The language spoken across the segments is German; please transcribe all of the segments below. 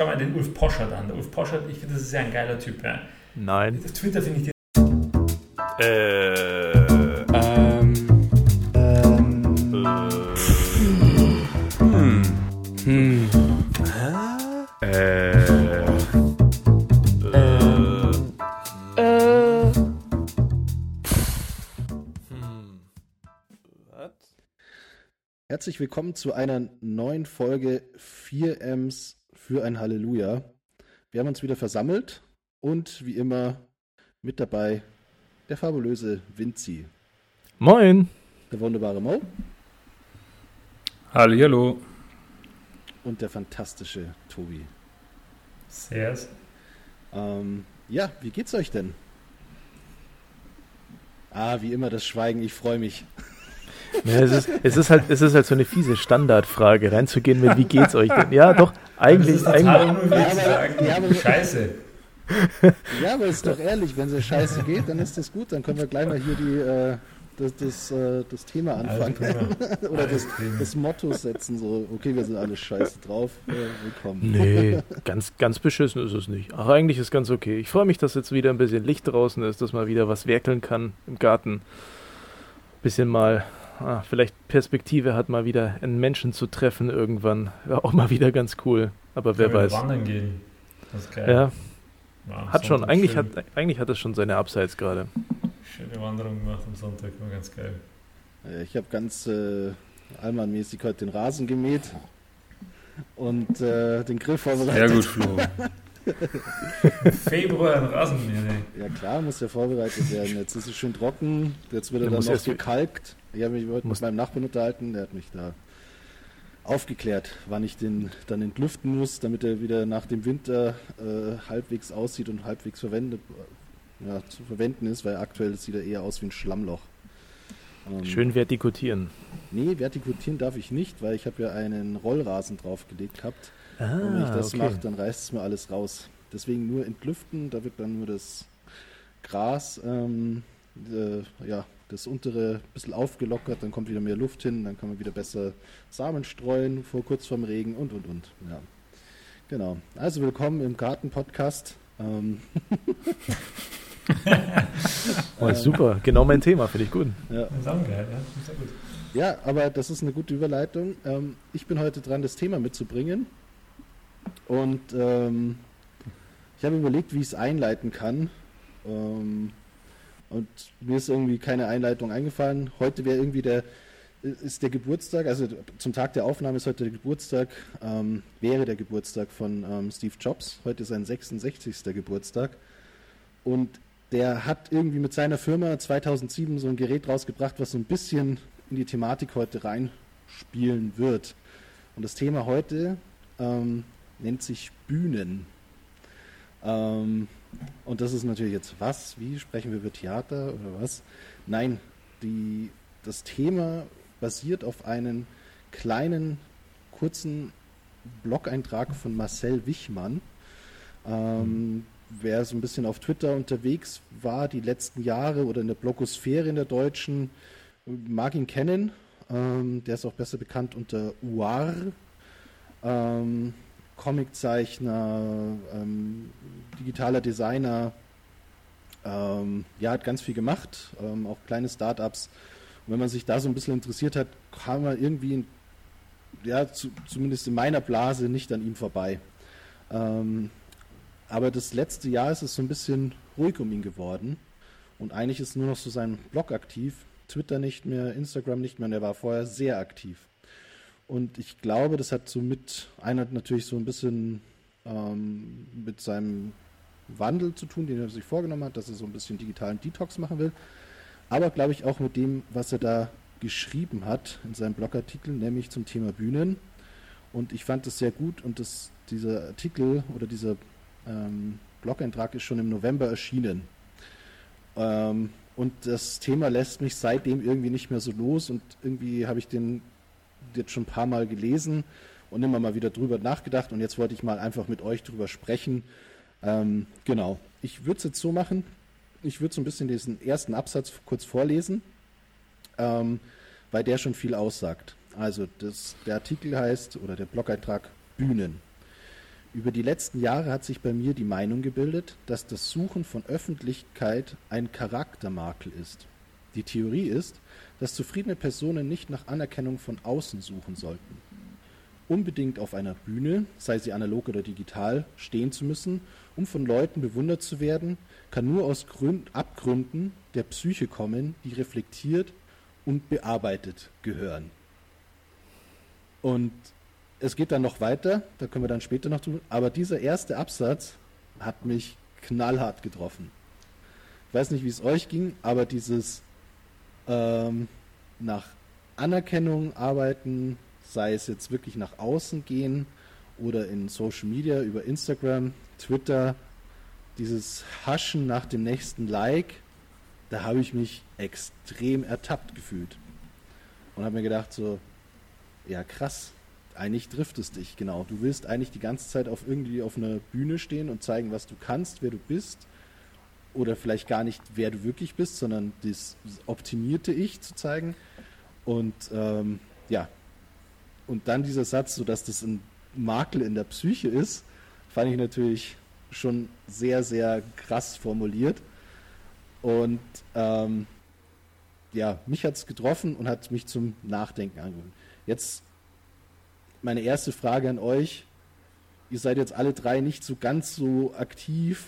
schau mal den Ulf Poschert an. Der Ulf Poschert, ich finde, das ist ja ein geiler Typ. Ja. Nein. Auf Twitter finde ich den. Äh. Ähm. Ähm. Hm. Hm. Äh. Äh. Herzlich willkommen zu einer neuen Folge 4Ms für ein Halleluja. Wir haben uns wieder versammelt und wie immer mit dabei der fabulöse Vinci, Moin. der wunderbare Mo Hallo. und der fantastische Tobi. Sehr. Ähm, ja, wie geht's euch denn? Ah, wie immer das Schweigen, ich freue mich. Ja, es, ist, es, ist halt, es ist halt so eine fiese Standardfrage, reinzugehen mit, wie geht's euch denn? Ja, doch, eigentlich, das ist total eigentlich, unmöglich Ja, zu aber- sagen. ja, aber- Scheiße. Ja, aber ist doch ehrlich, wenn es scheiße geht, dann ist das gut, dann können wir gleich mal hier die, äh, das, das, äh, das Thema anfangen. Alles Oder das, das Motto setzen, so, okay, wir sind alle scheiße drauf, äh, willkommen. Nee, ganz, ganz beschissen ist es nicht. Ach, eigentlich ist ganz okay. Ich freue mich, dass jetzt wieder ein bisschen Licht draußen ist, dass man wieder was werkeln kann im Garten. Bisschen mal, ah, vielleicht Perspektive hat, mal wieder einen Menschen zu treffen irgendwann. Wäre auch mal wieder ganz cool. Aber wer weiß. Wandern gehen. Das ist geil. Ja, Ja, hat schon, eigentlich schön, hat, eigentlich hat es schon seine Abseits gerade. Schöne Wanderung gemacht am Sonntag, war ganz geil. Ich habe ganz äh, allmannmäßig heute den Rasen gemäht und äh, den Grill vorbereitet. Flo. Februar ein Rasenmäher. Ja klar, muss ja vorbereitet werden. Jetzt ist es schön trocken, jetzt wird er dann noch gekalkt. Ich habe mich heute mit meinem Nachbarn unterhalten, der hat mich da aufgeklärt, wann ich den dann entlüften muss, damit er wieder nach dem Winter äh, halbwegs aussieht und halbwegs verwendet, ja, zu verwenden ist, weil aktuell sieht er eher aus wie ein Schlammloch. Ähm, Schön vertikutieren. Nee, vertikutieren darf ich nicht, weil ich habe ja einen Rollrasen draufgelegt gehabt. Ah, Und wenn ich das okay. mache, dann reißt es mir alles raus. Deswegen nur entlüften, da wird dann nur das Gras, ähm, äh, ja, das untere ein bisschen aufgelockert, dann kommt wieder mehr Luft hin, dann kann man wieder besser Samen streuen, vor kurz vorm Regen und und und. Ja. Genau. Also willkommen im Garten-Podcast. Ähm, Oh, super, genau mein Thema, finde ich gut. ja. Sehr gut. Ja, aber das ist eine gute Überleitung. Ähm, ich bin heute dran, das Thema mitzubringen. Und ähm, ich habe überlegt, wie ich es einleiten kann. Ähm, und mir ist irgendwie keine Einleitung eingefallen. Heute wäre irgendwie der, ist der Geburtstag, also zum Tag der Aufnahme ist heute der Geburtstag, ähm, wäre der Geburtstag von ähm, Steve Jobs. Heute ist sein 66. Geburtstag. Und der hat irgendwie mit seiner Firma 2007 so ein Gerät rausgebracht, was so ein bisschen in die Thematik heute reinspielen wird. Und das Thema heute ähm, nennt sich Bühnen. Ähm, und das ist natürlich jetzt was? Wie sprechen wir über Theater oder was? Nein, die, das Thema basiert auf einem kleinen, kurzen Blog-Eintrag von Marcel Wichmann. Ähm, wer so ein bisschen auf Twitter unterwegs war die letzten Jahre oder in der Blogosphäre in der deutschen, mag ihn kennen. Ähm, der ist auch besser bekannt unter Uar. Ähm, Comiczeichner, ähm, digitaler Designer. Ähm, ja, hat ganz viel gemacht, ähm, auch kleine Startups. Und wenn man sich da so ein bisschen interessiert hat, kam man irgendwie, ja, zu, zumindest in meiner Blase, nicht an ihm vorbei. Ähm, aber das letzte Jahr ist es so ein bisschen ruhig um ihn geworden. Und eigentlich ist nur noch so sein Blog aktiv. Twitter nicht mehr, Instagram nicht mehr. Und er war vorher sehr aktiv. Und ich glaube, das hat so mit einer natürlich so ein bisschen ähm, mit seinem Wandel zu tun, den er sich vorgenommen hat, dass er so ein bisschen digitalen Detox machen will. Aber glaube ich auch mit dem, was er da geschrieben hat in seinem Blogartikel, nämlich zum Thema Bühnen. Und ich fand das sehr gut und das, dieser Artikel oder dieser ähm, Blog-Eintrag ist schon im November erschienen. Ähm, und das Thema lässt mich seitdem irgendwie nicht mehr so los und irgendwie habe ich den jetzt schon ein paar Mal gelesen und immer mal wieder drüber nachgedacht und jetzt wollte ich mal einfach mit euch drüber sprechen. Ähm, genau. Ich würde es jetzt so machen, ich würde so ein bisschen diesen ersten Absatz kurz vorlesen, ähm, weil der schon viel aussagt. Also das, der Artikel heißt, oder der Blog-Eintrag Bühnen. Über die letzten Jahre hat sich bei mir die Meinung gebildet, dass das Suchen von Öffentlichkeit ein Charaktermakel ist. Die Theorie ist, dass zufriedene Personen nicht nach Anerkennung von außen suchen sollten. Unbedingt auf einer Bühne, sei sie analog oder digital, stehen zu müssen, um von Leuten bewundert zu werden, kann nur aus Gründ Abgründen der Psyche kommen, die reflektiert und bearbeitet gehören. Und es geht dann noch weiter, da können wir dann später noch tun, aber dieser erste Absatz hat mich knallhart getroffen. Ich weiß nicht, wie es euch ging, aber dieses ähm, nach Anerkennung arbeiten, sei es jetzt wirklich nach außen gehen oder in Social Media über Instagram, Twitter, dieses Haschen nach dem nächsten Like, da habe ich mich extrem ertappt gefühlt. Und habe mir gedacht, so, ja krass, eigentlich trifft es dich, genau. Du willst eigentlich die ganze Zeit auf irgendwie auf einer Bühne stehen und zeigen, was du kannst, wer du bist. Oder vielleicht gar nicht, wer du wirklich bist, sondern das optimierte Ich zu zeigen. Und ähm, ja, und dann dieser Satz, so dass das ein Makel in der Psyche ist, fand ich natürlich schon sehr, sehr krass formuliert. Und ähm, ja, mich hat es getroffen und hat mich zum Nachdenken angeholt. Jetzt meine erste Frage an euch. Ihr seid jetzt alle drei nicht so ganz so aktiv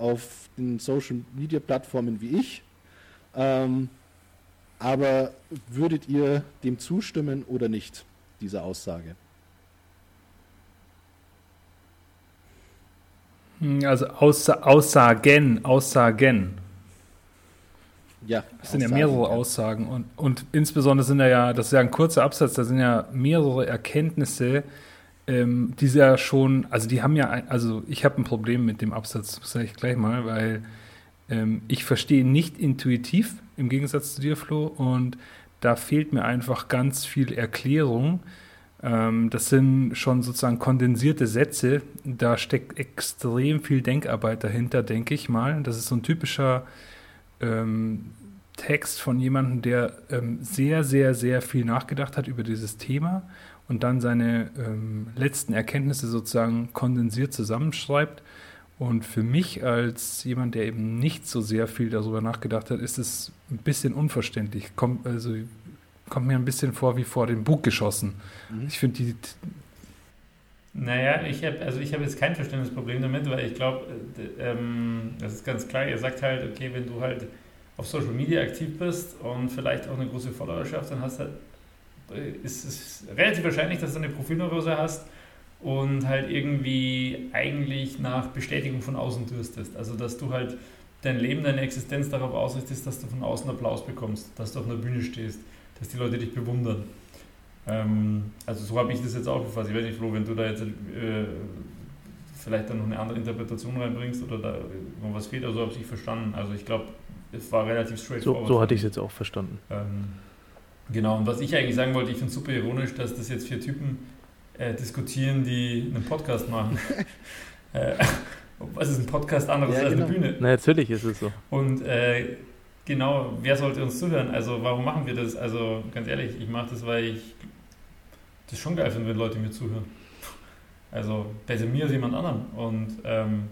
auf den Social Media Plattformen wie ich. Ähm, aber würdet ihr dem zustimmen oder nicht, dieser Aussage? Hm, also Aussa Aussagen, Aussagen. Ja. Es sind ja mehrere Aussagen und, und insbesondere sind da ja, das ist ja ein kurzer Absatz, da sind ja mehrere Erkenntnisse, ähm, die ja schon, also die haben ja, also ich habe ein Problem mit dem Absatz, sage ich gleich mal, weil ähm, ich verstehe nicht intuitiv, im Gegensatz zu dir, Flo, und da fehlt mir einfach ganz viel Erklärung. Ähm, das sind schon sozusagen kondensierte Sätze, da steckt extrem viel Denkarbeit dahinter, denke ich mal. Das ist so ein typischer ähm, Text von jemandem, der ähm, sehr, sehr, sehr viel nachgedacht hat über dieses Thema und dann seine ähm, letzten Erkenntnisse sozusagen kondensiert zusammenschreibt. Und für mich als jemand, der eben nicht so sehr viel darüber nachgedacht hat, ist es ein bisschen unverständlich. Kommt, also, kommt mir ein bisschen vor wie vor den Bug geschossen. Mhm. Ich finde die. Naja, ich habe also hab jetzt kein Verständnisproblem damit, weil ich glaube, äh, ähm, das ist ganz klar, ihr sagt halt, okay, wenn du halt auf Social Media aktiv bist und vielleicht auch eine große Followerschaft, dann hast halt, ist es relativ wahrscheinlich, dass du eine Profilneurose hast und halt irgendwie eigentlich nach Bestätigung von außen dürstest. Also dass du halt dein Leben, deine Existenz darauf ausrichtest, dass du von außen Applaus bekommst, dass du auf einer Bühne stehst, dass die Leute dich bewundern. Ähm, also so habe ich das jetzt auch gefasst. Ich wäre nicht froh, wenn du da jetzt äh, vielleicht dann noch eine andere Interpretation reinbringst oder da noch was fehlt. Also habe ich verstanden. Also ich glaube, es war relativ straightforward. So, so hatte ich es jetzt auch verstanden. Ähm, genau, und was ich eigentlich sagen wollte, ich finde es super ironisch, dass das jetzt vier Typen äh, diskutieren, die einen Podcast machen. äh, was ist ein Podcast anderes ja, als genau. eine Bühne? Na, natürlich ist es so. Und äh, genau, wer sollte uns zuhören? Also, warum machen wir das? Also, ganz ehrlich, ich mache das, weil ich das schon geil finde, wenn Leute mir zuhören. Also, besser mir als jemand anderen. Und ähm,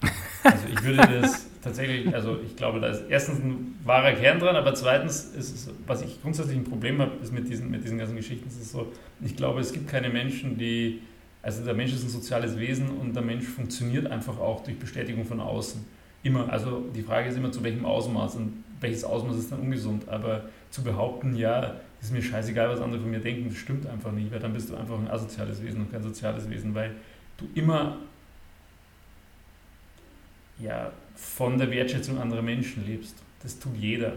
also ich würde das tatsächlich, also ich glaube, da ist erstens ein wahrer Kern dran, aber zweitens ist es, was ich grundsätzlich ein Problem habe, ist mit diesen, mit diesen ganzen Geschichten, ist es so, ich glaube, es gibt keine Menschen, die, also der Mensch ist ein soziales Wesen und der Mensch funktioniert einfach auch durch Bestätigung von außen. Immer, also die Frage ist immer, zu welchem Ausmaß und welches Ausmaß ist dann ungesund, aber zu behaupten, ja, ist mir scheißegal, was andere von mir denken, das stimmt einfach nicht, weil dann bist du einfach ein asoziales Wesen und kein soziales Wesen, weil du immer ja, von der Wertschätzung anderer Menschen lebst. Das tut jeder,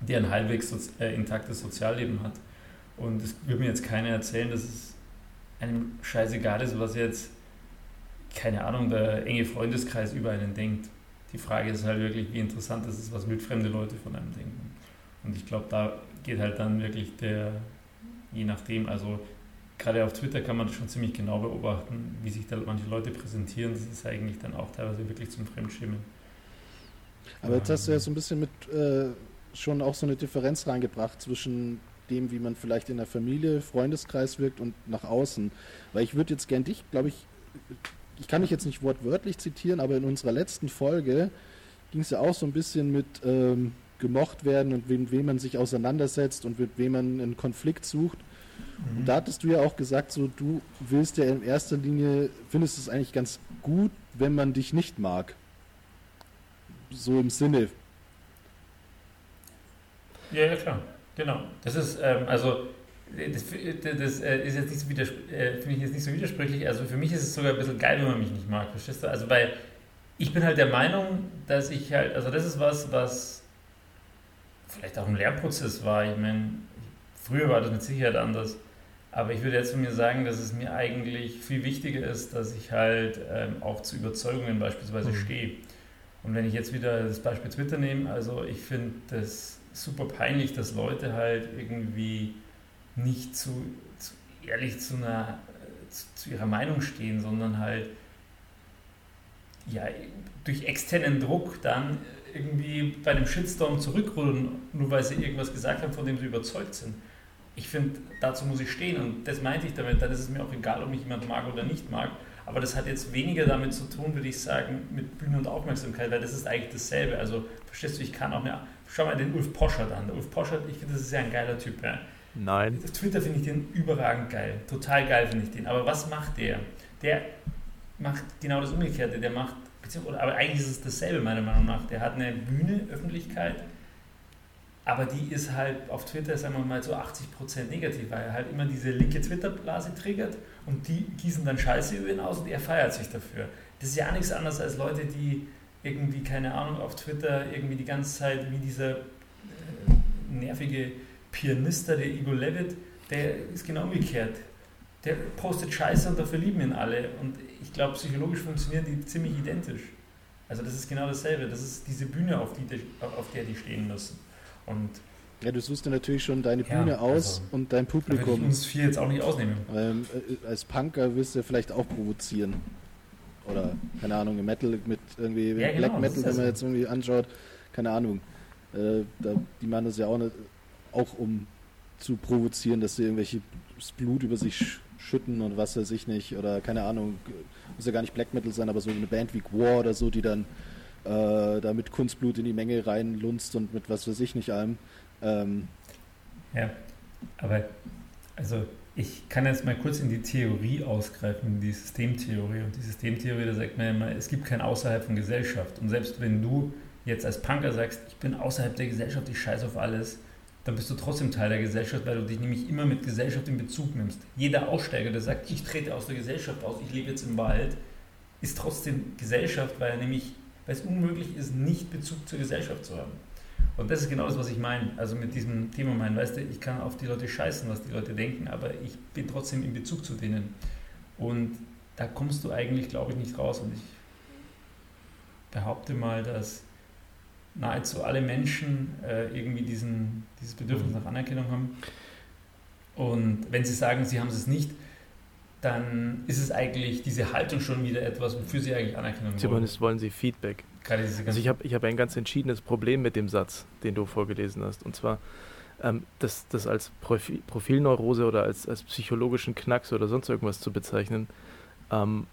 der ein halbwegs sozi äh, intaktes Sozialleben hat. Und es wird mir jetzt keiner erzählen, dass es einem scheißegal ist, was jetzt, keine Ahnung, der enge Freundeskreis über einen denkt. Die Frage ist halt wirklich, wie interessant ist es, was wildfremde Leute von einem denken. Und ich glaube, da geht halt dann wirklich der, je nachdem, also gerade auf Twitter kann man schon ziemlich genau beobachten, wie sich da manche Leute präsentieren. Das ist eigentlich dann auch teilweise wirklich zum Fremdschämen. Aber jetzt hast du ja so ein bisschen mit äh, schon auch so eine Differenz reingebracht zwischen dem, wie man vielleicht in der Familie, Freundeskreis wirkt und nach außen. Weil ich würde jetzt gern dich, glaube ich, ich kann mich jetzt nicht wortwörtlich zitieren, aber in unserer letzten Folge ging es ja auch so ein bisschen mit ähm, gemocht werden und mit wem man sich auseinandersetzt und mit wem man einen Konflikt sucht. Mhm. Und da hattest du ja auch gesagt, so du willst ja in erster Linie, findest es eigentlich ganz gut, wenn man dich nicht mag. So im Sinne. Ja, ja, klar. Genau. Das ist, ähm, also, das, das äh, ist jetzt nicht so äh, finde ich jetzt nicht so widersprüchlich. Also für mich ist es sogar ein bisschen geil, wenn man mich nicht mag, verstehst du? Also weil ich bin halt der Meinung, dass ich halt, also das ist was, was vielleicht auch ein Lernprozess war. Ich meine, früher war das mit Sicherheit anders. Aber ich würde jetzt von mir sagen, dass es mir eigentlich viel wichtiger ist, dass ich halt ähm, auch zu Überzeugungen beispielsweise mhm. stehe. Und wenn ich jetzt wieder das Beispiel Twitter nehme, also ich finde das super peinlich, dass Leute halt irgendwie nicht zu, zu ehrlich zu, einer, zu, zu ihrer Meinung stehen, sondern halt ja, durch externen Druck dann irgendwie bei einem Shitstorm zurückrudern, nur weil sie irgendwas gesagt haben, von dem sie überzeugt sind. Ich finde, dazu muss ich stehen und das meinte ich damit. Dann ist es mir auch egal, ob mich jemand mag oder nicht mag. Aber das hat jetzt weniger damit zu tun, würde ich sagen, mit Bühne und Aufmerksamkeit, weil das ist eigentlich dasselbe. Also, verstehst du, ich kann auch mehr. Schau mal den Ulf Poschert an. Der Ulf Poschert, ich finde, das ist ja ein geiler Typ. Ja. Nein. Auf Twitter finde ich den überragend geil. Total geil finde ich den. Aber was macht der? Der macht genau das Umgekehrte. Der macht aber eigentlich ist es dasselbe meiner Meinung nach. Der hat eine Bühne, Öffentlichkeit, aber die ist halt auf Twitter, sagen wir mal, so 80% negativ, weil er halt immer diese linke Twitter-Blase triggert und die gießen dann Scheiße über ihn aus und er feiert sich dafür. Das ist ja nichts anderes als Leute, die irgendwie, keine Ahnung, auf Twitter irgendwie die ganze Zeit wie dieser äh, nervige Pianist, der Igor Levitt, der ist genau umgekehrt. Der postet Scheiße und dafür lieben ihn alle. Und ich glaube, psychologisch funktionieren die ziemlich identisch. Also das ist genau dasselbe. Das ist diese Bühne, auf, die, auf der die stehen müssen. Und ja, du suchst dir natürlich schon deine Bühne ja, aus also, und dein Publikum. Da ich uns vier jetzt auch nicht ausnehmen. Ähm, als Punker willst du vielleicht auch provozieren. Oder, keine Ahnung, im Metal mit irgendwie ja, genau, Black Metal, wenn man jetzt irgendwie anschaut, keine Ahnung. Äh, da, die machen das ja auch, nicht, auch um zu provozieren, dass sie irgendwelche Blut über sich schütten und was weiß ich nicht. Oder keine Ahnung, muss ja gar nicht Black Metal sein, aber so eine Band wie War oder so, die dann äh, da mit Kunstblut in die Menge reinlunzt und mit was weiß ich nicht allem. Ähm, ja, aber also ich kann jetzt mal kurz in die Theorie ausgreifen, die Systemtheorie. Und die Systemtheorie, da sagt man immer, es gibt kein Außerhalb von Gesellschaft. Und selbst wenn du jetzt als Punker sagst, ich bin außerhalb der Gesellschaft, ich scheiße auf alles, dann bist du trotzdem Teil der Gesellschaft, weil du dich nämlich immer mit Gesellschaft in Bezug nimmst. Jeder Aussteiger, der sagt, ich trete aus der Gesellschaft aus, ich lebe jetzt im Wald, ist trotzdem Gesellschaft, weil er nämlich, weil es unmöglich ist, nicht Bezug zur Gesellschaft zu haben. Und das ist genau das, was ich meine. Also mit diesem Thema mein, weißt du, ich kann auf die Leute scheißen, was die Leute denken, aber ich bin trotzdem in Bezug zu denen. Und da kommst du eigentlich, glaube ich, nicht raus. Und ich behaupte mal, dass nahezu alle Menschen äh, irgendwie diesen, dieses Bedürfnis nach Anerkennung haben. Und wenn sie sagen, sie haben es nicht, dann ist es eigentlich diese Haltung schon wieder etwas, wofür sie eigentlich Anerkennung wollen. Zumindest wollen sie Feedback. Also ich habe ich hab ein ganz entschiedenes Problem mit dem Satz, den du vorgelesen hast. Und zwar, ähm, das, das als Profil, Profilneurose oder als, als psychologischen Knacks oder sonst irgendwas zu bezeichnen, ähm,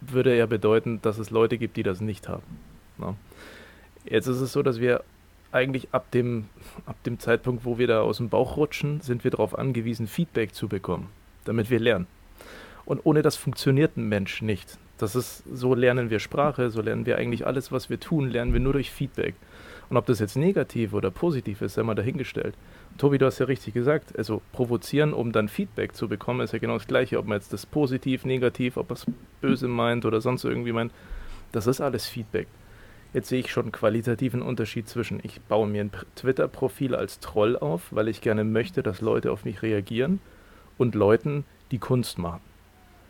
würde ja bedeuten, dass es Leute gibt, die das nicht haben. Na? Jetzt ist es so, dass wir eigentlich ab dem, ab dem Zeitpunkt, wo wir da aus dem Bauch rutschen, sind wir darauf angewiesen, Feedback zu bekommen, damit wir lernen. Und ohne das funktioniert ein Mensch nicht. Das ist, so lernen wir Sprache, so lernen wir eigentlich alles, was wir tun, lernen wir nur durch Feedback. Und ob das jetzt negativ oder positiv ist, sei mal dahingestellt. Tobi, du hast ja richtig gesagt, also provozieren, um dann Feedback zu bekommen, ist ja genau das Gleiche. Ob man jetzt das positiv, negativ, ob man es böse meint oder sonst irgendwie meint, das ist alles Feedback. Jetzt sehe ich schon einen qualitativen Unterschied zwischen, ich baue mir ein Twitter-Profil als Troll auf, weil ich gerne möchte, dass Leute auf mich reagieren, und Leuten, die Kunst machen.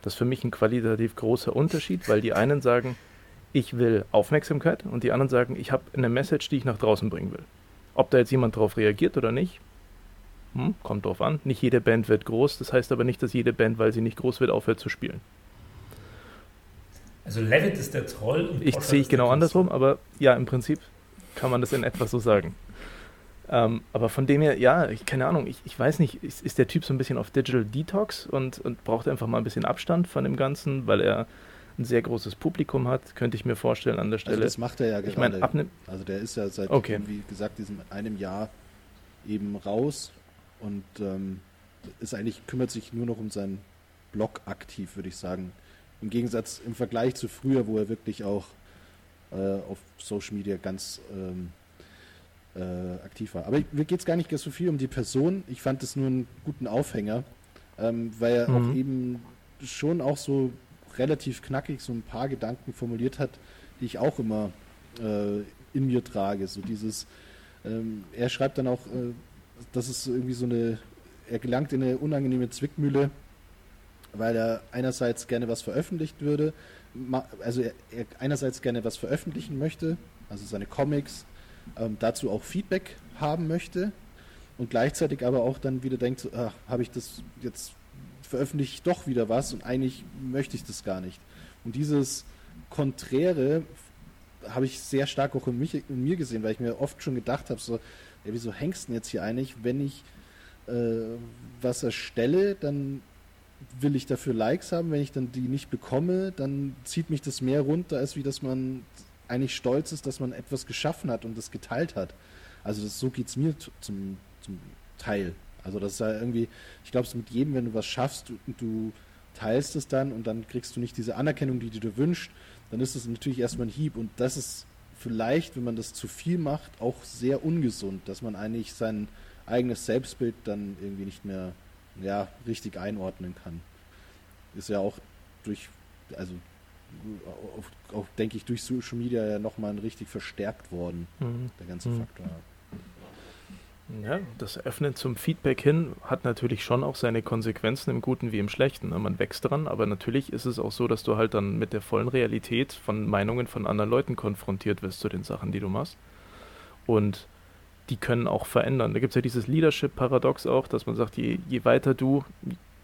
Das ist für mich ein qualitativ großer Unterschied, weil die einen sagen, ich will Aufmerksamkeit und die anderen sagen, ich habe eine Message, die ich nach draußen bringen will. Ob da jetzt jemand drauf reagiert oder nicht, hm, kommt drauf an. Nicht jede Band wird groß, das heißt aber nicht, dass jede Band, weil sie nicht groß wird, aufhört zu spielen. Also Levitt ist der Troll und Ich sehe ich genau andersrum, aber ja, im Prinzip kann man das in etwa so sagen. Ähm, aber von dem her, ja, ich, keine Ahnung, ich, ich weiß nicht, ist, ist, der Typ so ein bisschen auf Digital Detox und, und braucht einfach mal ein bisschen Abstand von dem Ganzen, weil er ein sehr großes Publikum hat, könnte ich mir vorstellen an der Stelle. Also das macht er ja ich gerade. meine, ab ne, also der ist ja seit, Okay. wie gesagt, diesem einem Jahr eben raus und ähm, ist eigentlich, kümmert sich nur noch um seinen Blog aktiv, würde ich sagen. Im Gegensatz im Vergleich zu früher, wo er wirklich auch äh, auf Social Media ganz ähm, äh, aktiv war. Aber mir geht es gar nicht so viel um die Person. Ich fand es nur einen guten Aufhänger, ähm, weil er Mhm. auch eben schon auch so relativ knackig so ein paar Gedanken formuliert hat, die ich auch immer äh, in mir trage. So dieses, ähm, er schreibt dann auch, äh, dass es irgendwie so eine, er gelangt in eine unangenehme Zwickmühle, weil er einerseits gerne was veröffentlicht würde, also er, er einerseits gerne was veröffentlichen möchte, also seine Comics, ähm, dazu auch Feedback haben möchte und gleichzeitig aber auch dann wieder denkt, ach, habe ich das jetzt veröffentliche ich doch wieder was und eigentlich möchte ich das gar nicht. Und dieses Konträre habe ich sehr stark auch in, mich, in mir gesehen, weil ich mir oft schon gedacht habe, so, ja, wieso hängst du denn jetzt hier eigentlich, wenn ich äh, was erstelle, dann will ich dafür Likes haben, wenn ich dann die nicht bekomme, dann zieht mich das mehr runter, als wie dass man eigentlich stolz ist, dass man etwas geschaffen hat und das geteilt hat. Also das, so geht es mir zu- zum, zum Teil. Also das ist ja irgendwie, ich glaube, es mit jedem, wenn du was schaffst und du teilst es dann und dann kriegst du nicht diese Anerkennung, die du dir wünschst, dann ist es natürlich erstmal ein Hieb und das ist vielleicht, wenn man das zu viel macht, auch sehr ungesund, dass man eigentlich sein eigenes Selbstbild dann irgendwie nicht mehr ja, richtig einordnen kann. Ist ja auch durch, also auch, auch denke ich, durch Social Media ja nochmal richtig verstärkt worden, Mhm. der ganze Mhm. Faktor. Ja, das Öffnen zum Feedback hin hat natürlich schon auch seine Konsequenzen im Guten wie im Schlechten. ne? Man wächst dran, aber natürlich ist es auch so, dass du halt dann mit der vollen Realität von Meinungen von anderen Leuten konfrontiert wirst zu den Sachen, die du machst. Und die können auch verändern. Da gibt es ja dieses Leadership-Paradox auch, dass man sagt, je, je weiter du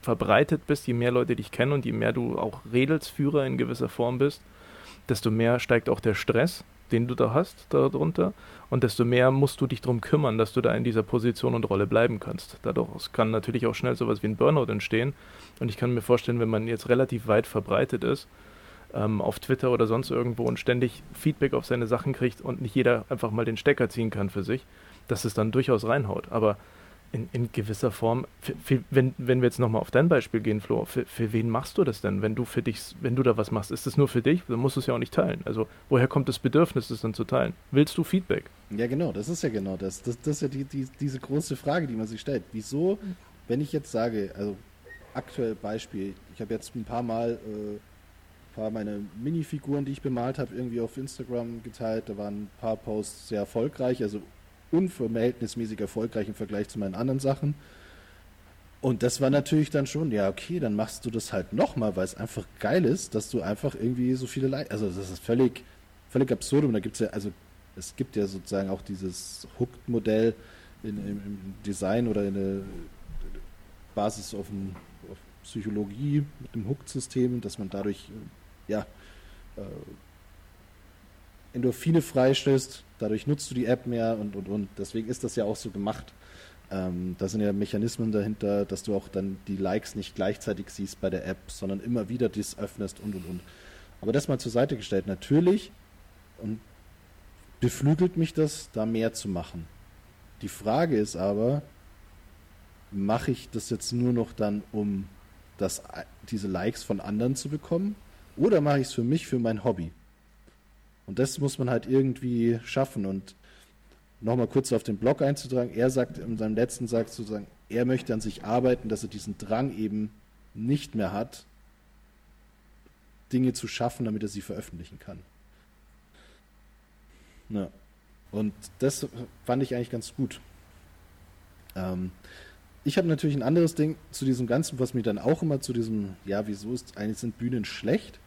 verbreitet bist, je mehr Leute dich kennen und je mehr du auch Redelsführer in gewisser Form bist, desto mehr steigt auch der Stress, den du da hast, darunter. Und desto mehr musst du dich darum kümmern, dass du da in dieser Position und Rolle bleiben kannst. Dadurch kann natürlich auch schnell sowas wie ein Burnout entstehen. Und ich kann mir vorstellen, wenn man jetzt relativ weit verbreitet ist, ähm, auf Twitter oder sonst irgendwo und ständig Feedback auf seine Sachen kriegt und nicht jeder einfach mal den Stecker ziehen kann für sich, dass es dann durchaus reinhaut. Aber in, in gewisser Form, für, für, wenn, wenn wir jetzt nochmal auf dein Beispiel gehen, Flo, für, für wen machst du das denn, wenn du für dich, wenn du da was machst? Ist das nur für dich? Dann musst du es ja auch nicht teilen. Also woher kommt das Bedürfnis, das dann zu teilen? Willst du Feedback? Ja, genau, das ist ja genau das. Das, das ist ja die, die, diese große Frage, die man sich stellt. Wieso, wenn ich jetzt sage, also aktuell Beispiel, ich habe jetzt ein paar Mal äh, paar meine Minifiguren, die ich bemalt habe, irgendwie auf Instagram geteilt. Da waren ein paar Posts sehr erfolgreich, also unverhältnismäßig erfolgreich im Vergleich zu meinen anderen Sachen. Und das war natürlich dann schon, ja, okay, dann machst du das halt nochmal, weil es einfach geil ist, dass du einfach irgendwie so viele Likes, also das ist völlig, völlig absurd. Und da gibt es ja, also es gibt ja sozusagen auch dieses Hooked-Modell im, Design oder in der Basis auf, dem, auf Psychologie mit dem Hooked-System, dass man dadurch ja, äh, Endorphine freistößt, dadurch nutzt du die App mehr und und und. Deswegen ist das ja auch so gemacht. Ähm, da sind ja Mechanismen dahinter, dass du auch dann die Likes nicht gleichzeitig siehst bei der App, sondern immer wieder dies öffnest und und und. Aber das mal zur Seite gestellt. Natürlich und beflügelt mich das, da mehr zu machen. Die Frage ist aber, mache ich das jetzt nur noch dann, um das, diese Likes von anderen zu bekommen? Oder mache ich es für mich, für mein Hobby? Und das muss man halt irgendwie schaffen. Und nochmal kurz auf den Blog einzutragen, er sagt in seinem letzten Satz sozusagen, er möchte an sich arbeiten, dass er diesen Drang eben nicht mehr hat, Dinge zu schaffen, damit er sie veröffentlichen kann. Ja. Und das fand ich eigentlich ganz gut. Ähm, ich habe natürlich ein anderes Ding zu diesem Ganzen, was mir dann auch immer zu diesem, ja, wieso ist eigentlich sind Bühnen schlecht?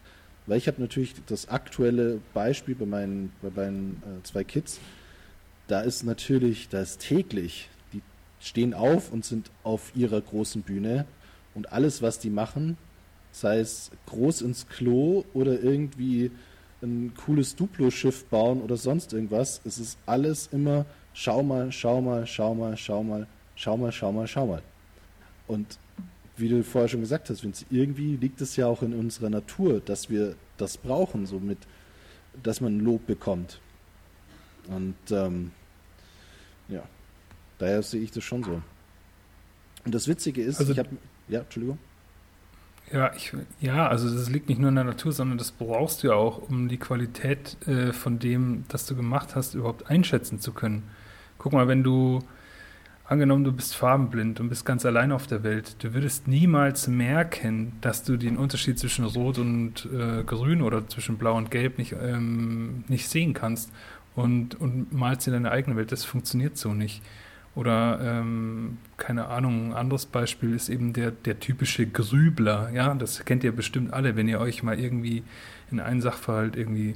Weil ich habe natürlich das aktuelle Beispiel bei meinen, bei meinen äh, zwei Kids. Da ist natürlich, da ist täglich, die stehen auf und sind auf ihrer großen Bühne und alles, was die machen, sei es groß ins Klo oder irgendwie ein cooles Duplo-Schiff bauen oder sonst irgendwas. Es ist alles immer schau mal, schau mal, schau mal, schau mal, schau mal, schau mal, schau mal. Und wie du vorher schon gesagt hast, Vince, irgendwie liegt es ja auch in unserer Natur, dass wir das brauchen, so mit, dass man Lob bekommt. Und ähm, ja, daher sehe ich das schon so. Und das Witzige ist, Also- ich habe, ja, Entschuldigung. Ja, ich, ja, also das liegt nicht nur in der Natur, sondern das brauchst du ja auch, um die Qualität äh, von dem, das du gemacht hast, überhaupt einschätzen zu können. Guck mal, wenn du, angenommen, du bist farbenblind und bist ganz allein auf der Welt, du würdest niemals merken, dass du den Unterschied zwischen Rot und äh, Grün oder zwischen Blau und Gelb nicht, ähm, nicht sehen kannst und, und malst in deine eigene Welt. Das funktioniert so nicht. Oder, ähm, keine Ahnung, ein anderes Beispiel ist eben der, der typische Grübler. Ja, das kennt ihr bestimmt alle, wenn ihr euch mal irgendwie in einen Sachverhalt irgendwie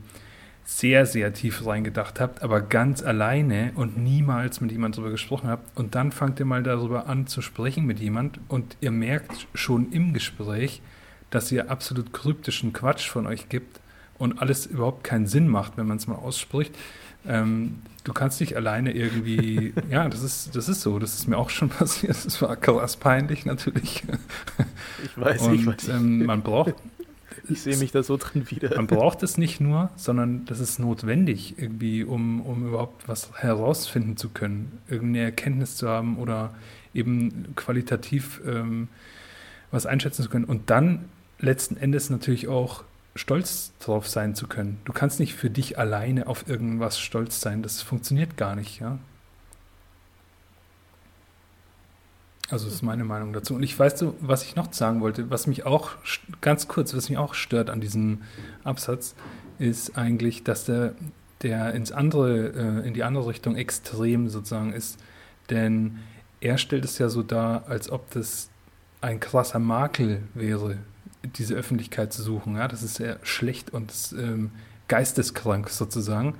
sehr, sehr tief reingedacht habt, aber ganz alleine und niemals mit jemandem darüber gesprochen habt. Und dann fangt ihr mal darüber an zu sprechen mit jemand und ihr merkt schon im Gespräch, dass ihr absolut kryptischen Quatsch von euch gibt und alles überhaupt keinen Sinn macht, wenn man es mal ausspricht. Ähm, du kannst nicht alleine irgendwie, ja, das ist, das ist so, das ist mir auch schon passiert. Das war krass peinlich natürlich. Ich weiß, Und ich weiß. ähm, man braucht, ich sehe mich da so drin wieder. man braucht es nicht nur, sondern das ist notwendig irgendwie, um, um überhaupt was herausfinden zu können, irgendeine Erkenntnis zu haben oder eben qualitativ ähm, was einschätzen zu können. Und dann letzten Endes natürlich auch stolz drauf sein zu können. Du kannst nicht für dich alleine auf irgendwas stolz sein. Das funktioniert gar nicht, ja. Also das ist meine Meinung dazu. Und ich weiß so, was ich noch sagen wollte, was mich auch, ganz kurz, was mich auch stört an diesem Absatz, ist eigentlich, dass der, der ins andere, äh, in die andere Richtung extrem sozusagen ist. Denn er stellt es ja so dar, als ob das ein krasser Makel wäre, diese Öffentlichkeit zu suchen. Ja, das ist sehr schlecht und ähm, geisteskrank sozusagen.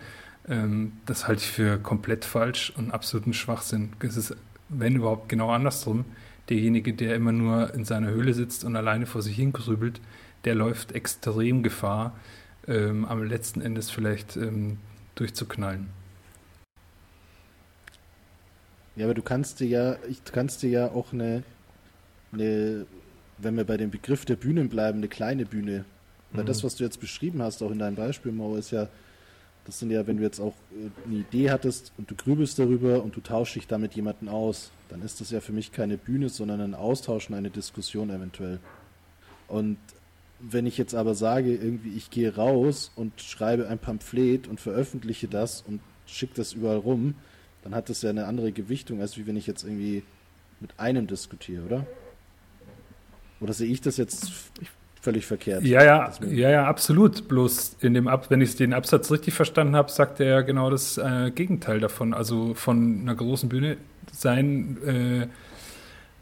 Ähm, das halte ich für komplett falsch und absoluten Schwachsinn. Es ist, wenn überhaupt, genau andersrum. Derjenige, der immer nur in seiner Höhle sitzt und alleine vor sich hingrübelt, der läuft extrem Gefahr, ähm, am letzten Endes vielleicht ähm, durchzuknallen. Ja, aber du kannst dir ja, ich kannst dir ja auch eine, eine, wenn wir bei dem Begriff der Bühnen bleiben, eine kleine Bühne. Weil Mhm. das, was du jetzt beschrieben hast, auch in deinem Beispiel, Mo, ist ja, das sind ja, wenn du jetzt auch äh, eine Idee hattest und du grübelst darüber und du tauschst dich damit jemanden aus, dann ist das ja für mich keine Bühne, sondern ein Austausch und eine Diskussion eventuell. Und wenn ich jetzt aber sage, irgendwie, ich gehe raus und schreibe ein Pamphlet und veröffentliche das und schicke das überall rum, dann hat das ja eine andere Gewichtung, als wie wenn ich jetzt irgendwie mit einem diskutiere, oder? Oder sehe ich das jetzt völlig verkehrt? Ja, ja, ja, ja, absolut. Bloß in dem Ab wenn ich den Absatz richtig verstanden habe, sagt er ja genau das äh, Gegenteil davon. Also von einer großen Bühne sein äh,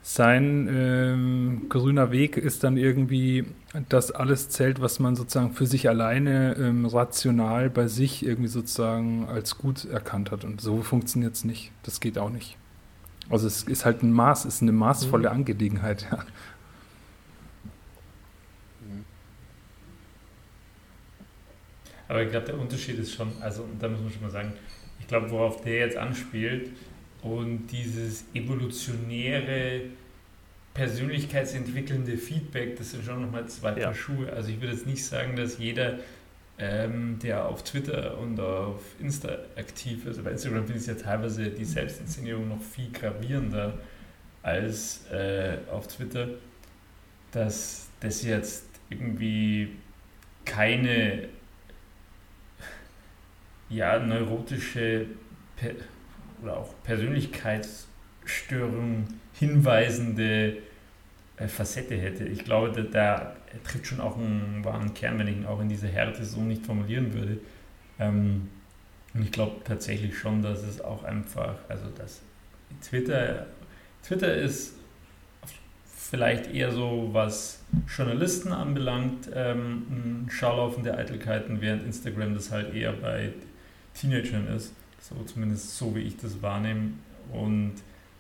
sein ähm, grüner Weg ist dann irgendwie, dass alles zählt, was man sozusagen für sich alleine ähm, rational bei sich irgendwie sozusagen als gut erkannt hat. Und so funktioniert es nicht. Das geht auch nicht. Also es ist halt ein Maß, ist eine maßvolle Angelegenheit. Ja. Aber ich glaube, der Unterschied ist schon, also da muss man schon mal sagen, ich glaube, worauf der jetzt anspielt und dieses evolutionäre, persönlichkeitsentwickelnde Feedback, das sind schon nochmal zwei Ja. Paar Schuhe. Also ich würde jetzt nicht sagen, dass jeder, ähm, der auf Twitter und auf Insta aktiv ist, bei Instagram finde ich ja teilweise die Selbstinszenierung noch viel gravierender als äh, auf Twitter, dass das jetzt irgendwie keine ja, neurotische per oder auch Persönlichkeitsstörung hinweisende äh, Facette hätte. Ich glaube, da, da trifft schon auch einen wahren Kern, wenn ich ihn auch in dieser Härte so nicht formulieren würde. Ähm, und ich glaube tatsächlich schon, dass es auch einfach, also dass Twitter, Twitter ist vielleicht eher so, was Journalisten anbelangt, ähm, ein Schaulaufen der Eitelkeiten, während Instagram das halt eher bei Teenagern ist. So zumindest so, wie ich das wahrnehme. Und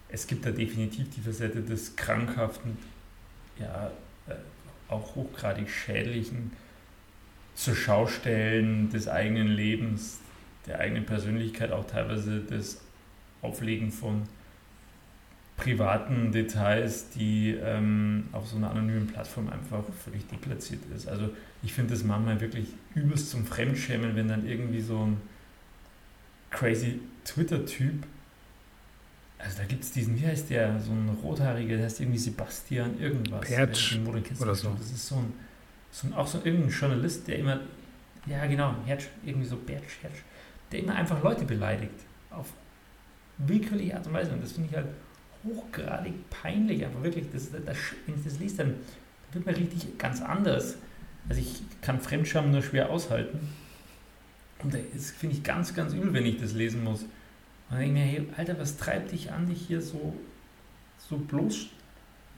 es gibt da definitiv die Facette des krankhaften, ja, äh, auch hochgradig schädlichen zur Schaustellen des eigenen Lebens, der eigenen Persönlichkeit, auch teilweise das Auflegen von privaten Details, die ähm, auf so einer anonymen Plattform einfach völlig deplatziert ist. Also ich finde das manchmal wirklich übelst zum Fremdschämen, wenn dann irgendwie so ein crazy Twitter-Typ, also da gibt es diesen, wie heißt der, so ein rothaariger, der heißt irgendwie Sebastian irgendwas. Pertsch oder so. Das ist so ein, so ein, auch so irgendein Journalist, der immer, ja genau, Hertsch, irgendwie so Bertsch, Hertsch, der immer einfach Leute beleidigt. Auf willkürliche Art und Weise. Und das finde ich halt hochgradig peinlich. Aber wirklich, das, das, wenn ich das lese, dann wird man richtig ganz anders. Also ich kann Fremdscham nur schwer aushalten. Und das finde ich ganz, ganz übel, wenn ich das lesen muss. Und dann denke ich mir, hey, Alter, was treibt dich an, dich hier so, so bloß,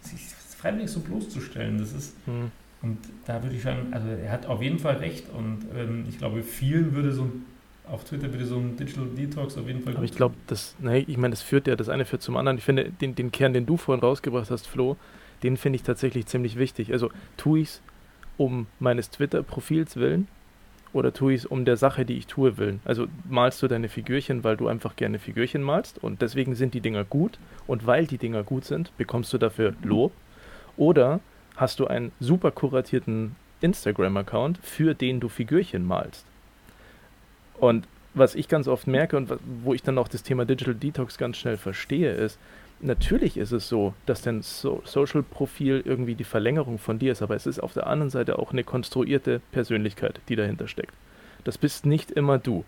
sich freiwillig so bloßzustellen? Das ist, hm. und da würde ich sagen, also er hat auf jeden Fall recht und ähm, ich glaube, vielen würde so ein auf Twitter würde so ein Digital Detox auf jeden Fall. Aber ich glaube, das, ne, ich meine, das führt ja, das eine führt zum anderen. Ich finde, den, den Kern, den du vorhin rausgebracht hast, Flo, den finde ich tatsächlich ziemlich wichtig. Also tue ich es um meines Twitter-Profils willen oder tue ich es um der Sache, die ich tue, willen? Also malst du deine Figürchen, weil du einfach gerne Figürchen malst und deswegen sind die Dinger gut und weil die Dinger gut sind, bekommst du dafür Lob? Oder hast du einen super kuratierten Instagram-Account, für den du Figürchen malst? Und was ich ganz oft merke und wo ich dann auch das Thema Digital Detox ganz schnell verstehe, ist, natürlich ist es so, dass dein so Social-Profil irgendwie die Verlängerung von dir ist, aber es ist auf der anderen Seite auch eine konstruierte Persönlichkeit, die dahinter steckt. Das bist nicht immer du.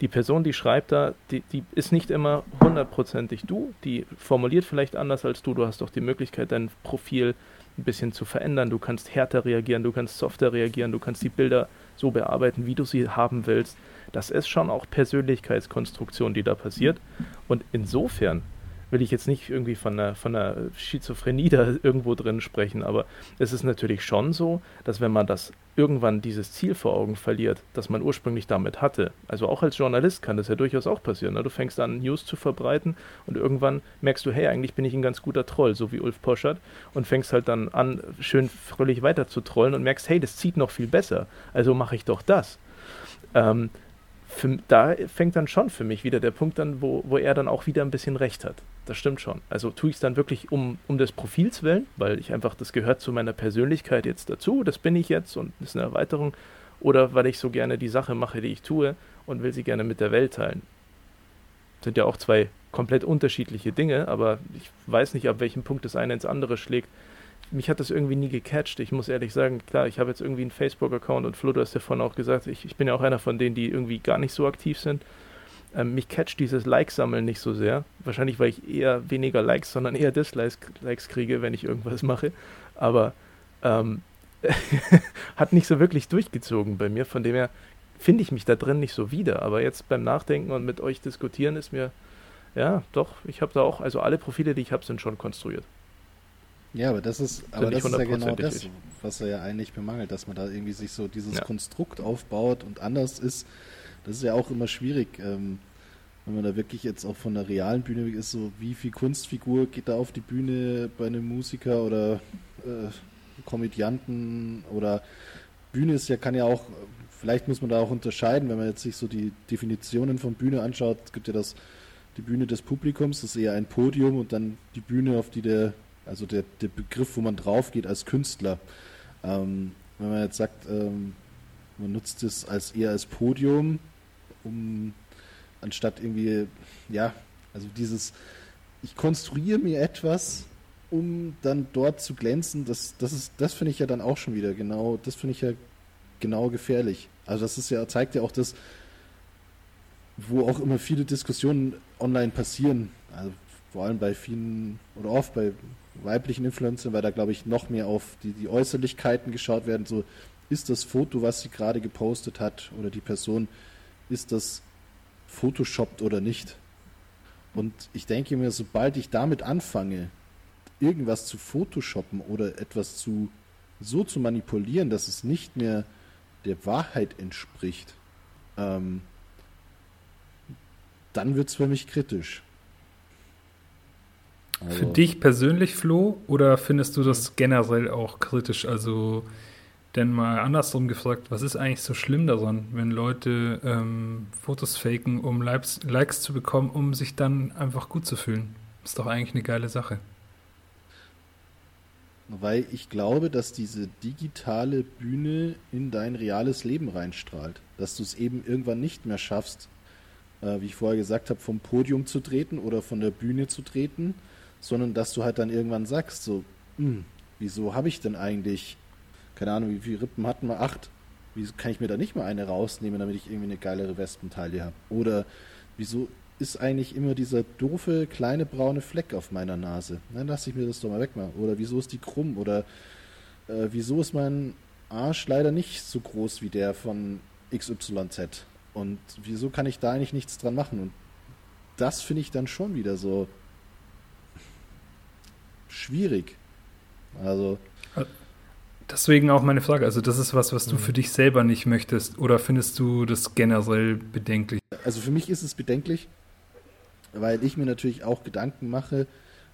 Die Person, die schreibt da, die, die ist nicht immer hundertprozentig du, die formuliert vielleicht anders als du. Du hast auch die Möglichkeit, dein Profil ein bisschen zu verändern. Du kannst härter reagieren, du kannst softer reagieren, du kannst die Bilder so bearbeiten, wie du sie haben willst. Das ist schon auch Persönlichkeitskonstruktion, die da passiert. Und insofern will ich jetzt nicht irgendwie von einer, von einer Schizophrenie da irgendwo drin sprechen, aber es ist natürlich schon so, dass wenn man das irgendwann dieses Ziel vor Augen verliert, das man ursprünglich damit hatte, also auch als Journalist kann das ja durchaus auch passieren. Ne? Du fängst an, News zu verbreiten und irgendwann merkst du, hey, eigentlich bin ich ein ganz guter Troll, so wie Ulf Poschert, und fängst halt dann an, schön fröhlich weiter zu trollen und merkst, hey, das zieht noch viel besser, also mache ich doch das. Ähm, für, da fängt dann schon für mich wieder der Punkt an, wo, wo er dann auch wieder ein bisschen recht hat. Das stimmt schon. Also tue ich es dann wirklich um, um des Profils willen, weil ich einfach, das gehört zu meiner Persönlichkeit jetzt dazu, das bin ich jetzt und ist eine Erweiterung, oder weil ich so gerne die Sache mache, die ich tue und will sie gerne mit der Welt teilen. Sind ja auch zwei komplett unterschiedliche Dinge, aber ich weiß nicht, ab welchem Punkt das eine ins andere schlägt mich hat das irgendwie nie gecatcht. Ich muss ehrlich sagen, klar, ich habe jetzt irgendwie einen Facebook-Account und Flo, du hast ja vorhin auch gesagt, ich, ich bin ja auch einer von denen, die irgendwie gar nicht so aktiv sind. Ähm, mich catcht dieses Like-Sammeln nicht so sehr. Wahrscheinlich, weil ich eher weniger Likes, sondern eher Dislikes Likes kriege, wenn ich irgendwas mache. Aber ähm, hat nicht so wirklich durchgezogen bei mir. Von dem her finde ich mich da drin nicht so wieder. Aber jetzt beim Nachdenken und mit euch diskutieren ist mir, ja, doch, ich habe da auch, also alle Profile, die ich habe, sind schon konstruiert. Ja, aber das ist, aber das ist ja genau das, was er ja eigentlich bemangelt, dass man da irgendwie sich so dieses ja. Konstrukt aufbaut und anders ist. Das ist ja auch immer schwierig, ähm, wenn man da wirklich jetzt auch von der realen Bühne ist, so wie viel Kunstfigur geht da auf die Bühne bei einem Musiker oder äh, Komödianten oder Bühne ist ja, kann ja auch, vielleicht muss man da auch unterscheiden, wenn man jetzt sich so die Definitionen von Bühne anschaut, es gibt ja das, die Bühne des Publikums, das ist eher ein Podium und dann die Bühne, auf die der also der, der Begriff, wo man drauf geht als Künstler. Ähm, wenn man jetzt sagt, ähm, man nutzt es als eher als Podium, um anstatt irgendwie, ja, also dieses, ich konstruiere mir etwas, um dann dort zu glänzen, das, das ist, das finde ich ja dann auch schon wieder genau, das finde ich ja genau gefährlich. Also das ist ja, zeigt ja auch das, wo auch immer viele Diskussionen online passieren. Also vor allem bei vielen oder oft bei weiblichen Influencern, weil da glaube ich noch mehr auf die, die Äußerlichkeiten geschaut werden. So, ist das Foto, was sie gerade gepostet hat oder die Person, ist das photoshoppt oder nicht? Und ich denke mir, sobald ich damit anfange, irgendwas zu photoshoppen oder etwas zu so zu manipulieren, dass es nicht mehr der Wahrheit entspricht, ähm, dann wird es für mich kritisch. Also Für dich persönlich, Flo, oder findest du das generell auch kritisch? Also, denn mal andersrum gefragt, was ist eigentlich so schlimm daran, wenn Leute ähm, Fotos faken, um Likes, Likes zu bekommen, um sich dann einfach gut zu fühlen? Ist doch eigentlich eine geile Sache. Weil ich glaube, dass diese digitale Bühne in dein reales Leben reinstrahlt. Dass du es eben irgendwann nicht mehr schaffst, äh, wie ich vorher gesagt habe, vom Podium zu treten oder von der Bühne zu treten, sondern dass du halt dann irgendwann sagst, so, hm, wieso habe ich denn eigentlich, keine Ahnung, wie viele Rippen hatten wir? Acht. Wieso kann ich mir da nicht mal eine rausnehmen, damit ich irgendwie eine geilere Wespenteile habe? Oder wieso ist eigentlich immer dieser doofe kleine braune Fleck auf meiner Nase? Dann lass ich mir das doch mal wegmachen. Oder wieso ist die krumm? Oder äh, wieso ist mein Arsch leider nicht so groß wie der von XYZ? Und wieso kann ich da eigentlich nichts dran machen? Und das finde ich dann schon wieder so schwierig. Also. Deswegen auch meine Frage. Also, das ist was, was du für dich selber nicht möchtest. Oder findest du das generell bedenklich? Also, für mich ist es bedenklich, weil ich mir natürlich auch Gedanken mache,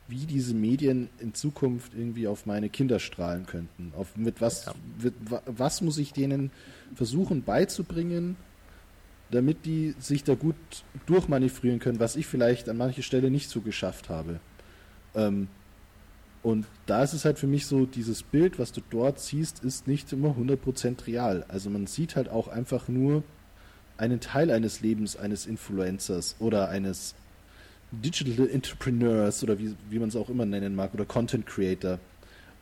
wie diese Medien in Zukunft irgendwie auf meine Kinder strahlen könnten. Auf mit was, Ja. mit, wa- was muss ich denen versuchen beizubringen, damit die sich da gut durchmanövrieren können, was ich vielleicht an mancher Stelle nicht so geschafft habe. Ähm, und da ist es halt für mich so, dieses Bild, was du dort siehst, ist nicht immer 100% real. Also man sieht halt auch einfach nur einen Teil eines Lebens eines Influencers oder eines Digital Entrepreneurs oder wie, wie man es auch immer nennen mag oder Content Creator.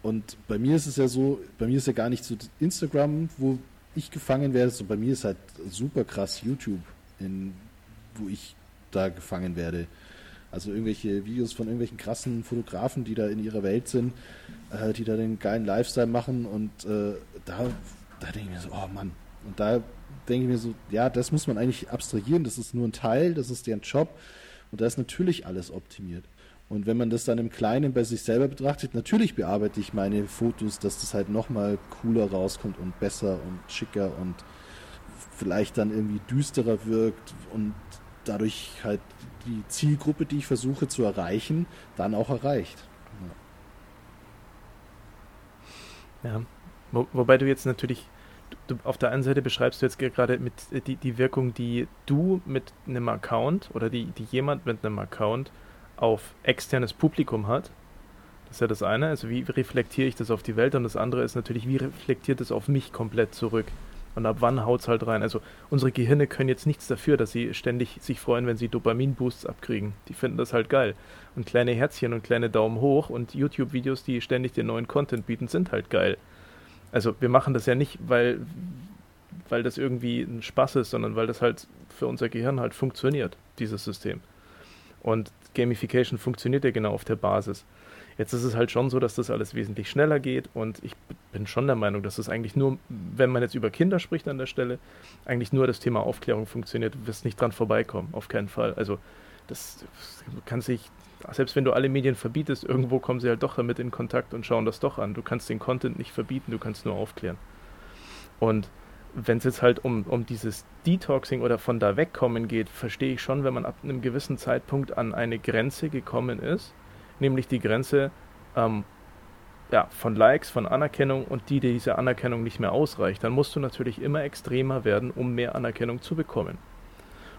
Und bei mir ist es ja so, bei mir ist ja gar nicht so Instagram, wo ich gefangen werde, so bei mir ist halt super krass YouTube, in, wo ich da gefangen werde. Also irgendwelche Videos von irgendwelchen krassen Fotografen, die da in ihrer Welt sind, äh, die da den geilen Lifestyle machen und äh, da, da denke ich mir so, oh Mann. Und da denke ich mir so, ja, das muss man eigentlich abstrahieren, das ist nur ein Teil, das ist deren Job und da ist natürlich alles optimiert. Und wenn man das dann im Kleinen bei sich selber betrachtet, natürlich bearbeite ich meine Fotos, dass das halt nochmal cooler rauskommt und besser und schicker und vielleicht dann irgendwie düsterer wirkt und dadurch halt die Zielgruppe, die ich versuche zu erreichen, dann auch erreicht. Ja. Wo, wobei du jetzt natürlich, du, auf der einen Seite beschreibst du jetzt gerade mit äh, die, die Wirkung, die du mit einem Account oder die, die jemand mit einem Account auf externes Publikum hat. Das ist ja das eine, also wie reflektiere ich das auf die Welt und das andere ist natürlich, wie reflektiert es auf mich komplett zurück. Und ab wann haut es halt rein? Also unsere Gehirne können jetzt nichts dafür, dass sie ständig sich freuen, wenn sie Dopamin-Boosts abkriegen. Die finden das halt geil. Und kleine Herzchen und kleine Daumen hoch und YouTube-Videos, die ständig den neuen Content bieten, sind halt geil. Also wir machen das ja nicht, weil, weil das irgendwie ein Spaß ist, sondern weil das halt für unser Gehirn halt funktioniert, dieses System. Und Gamification funktioniert ja genau auf der Basis. Jetzt ist es halt schon so, dass das alles wesentlich schneller geht und ich bin schon der Meinung, dass es eigentlich nur, wenn man jetzt über Kinder spricht an der Stelle, eigentlich nur das Thema Aufklärung funktioniert. Du wirst nicht dran vorbeikommen, auf keinen Fall. Also das kann sich, selbst wenn du alle Medien verbietest, irgendwo kommen sie halt doch damit in Kontakt und schauen das doch an. Du kannst den Content nicht verbieten, du kannst nur aufklären. Und wenn es jetzt halt um, um dieses Detoxing oder von da wegkommen geht, verstehe ich schon, wenn man ab einem gewissen Zeitpunkt an eine Grenze gekommen ist, nämlich die Grenze ähm, ja, von Likes, von Anerkennung und die diese Anerkennung nicht mehr ausreicht, dann musst du natürlich immer extremer werden, um mehr Anerkennung zu bekommen.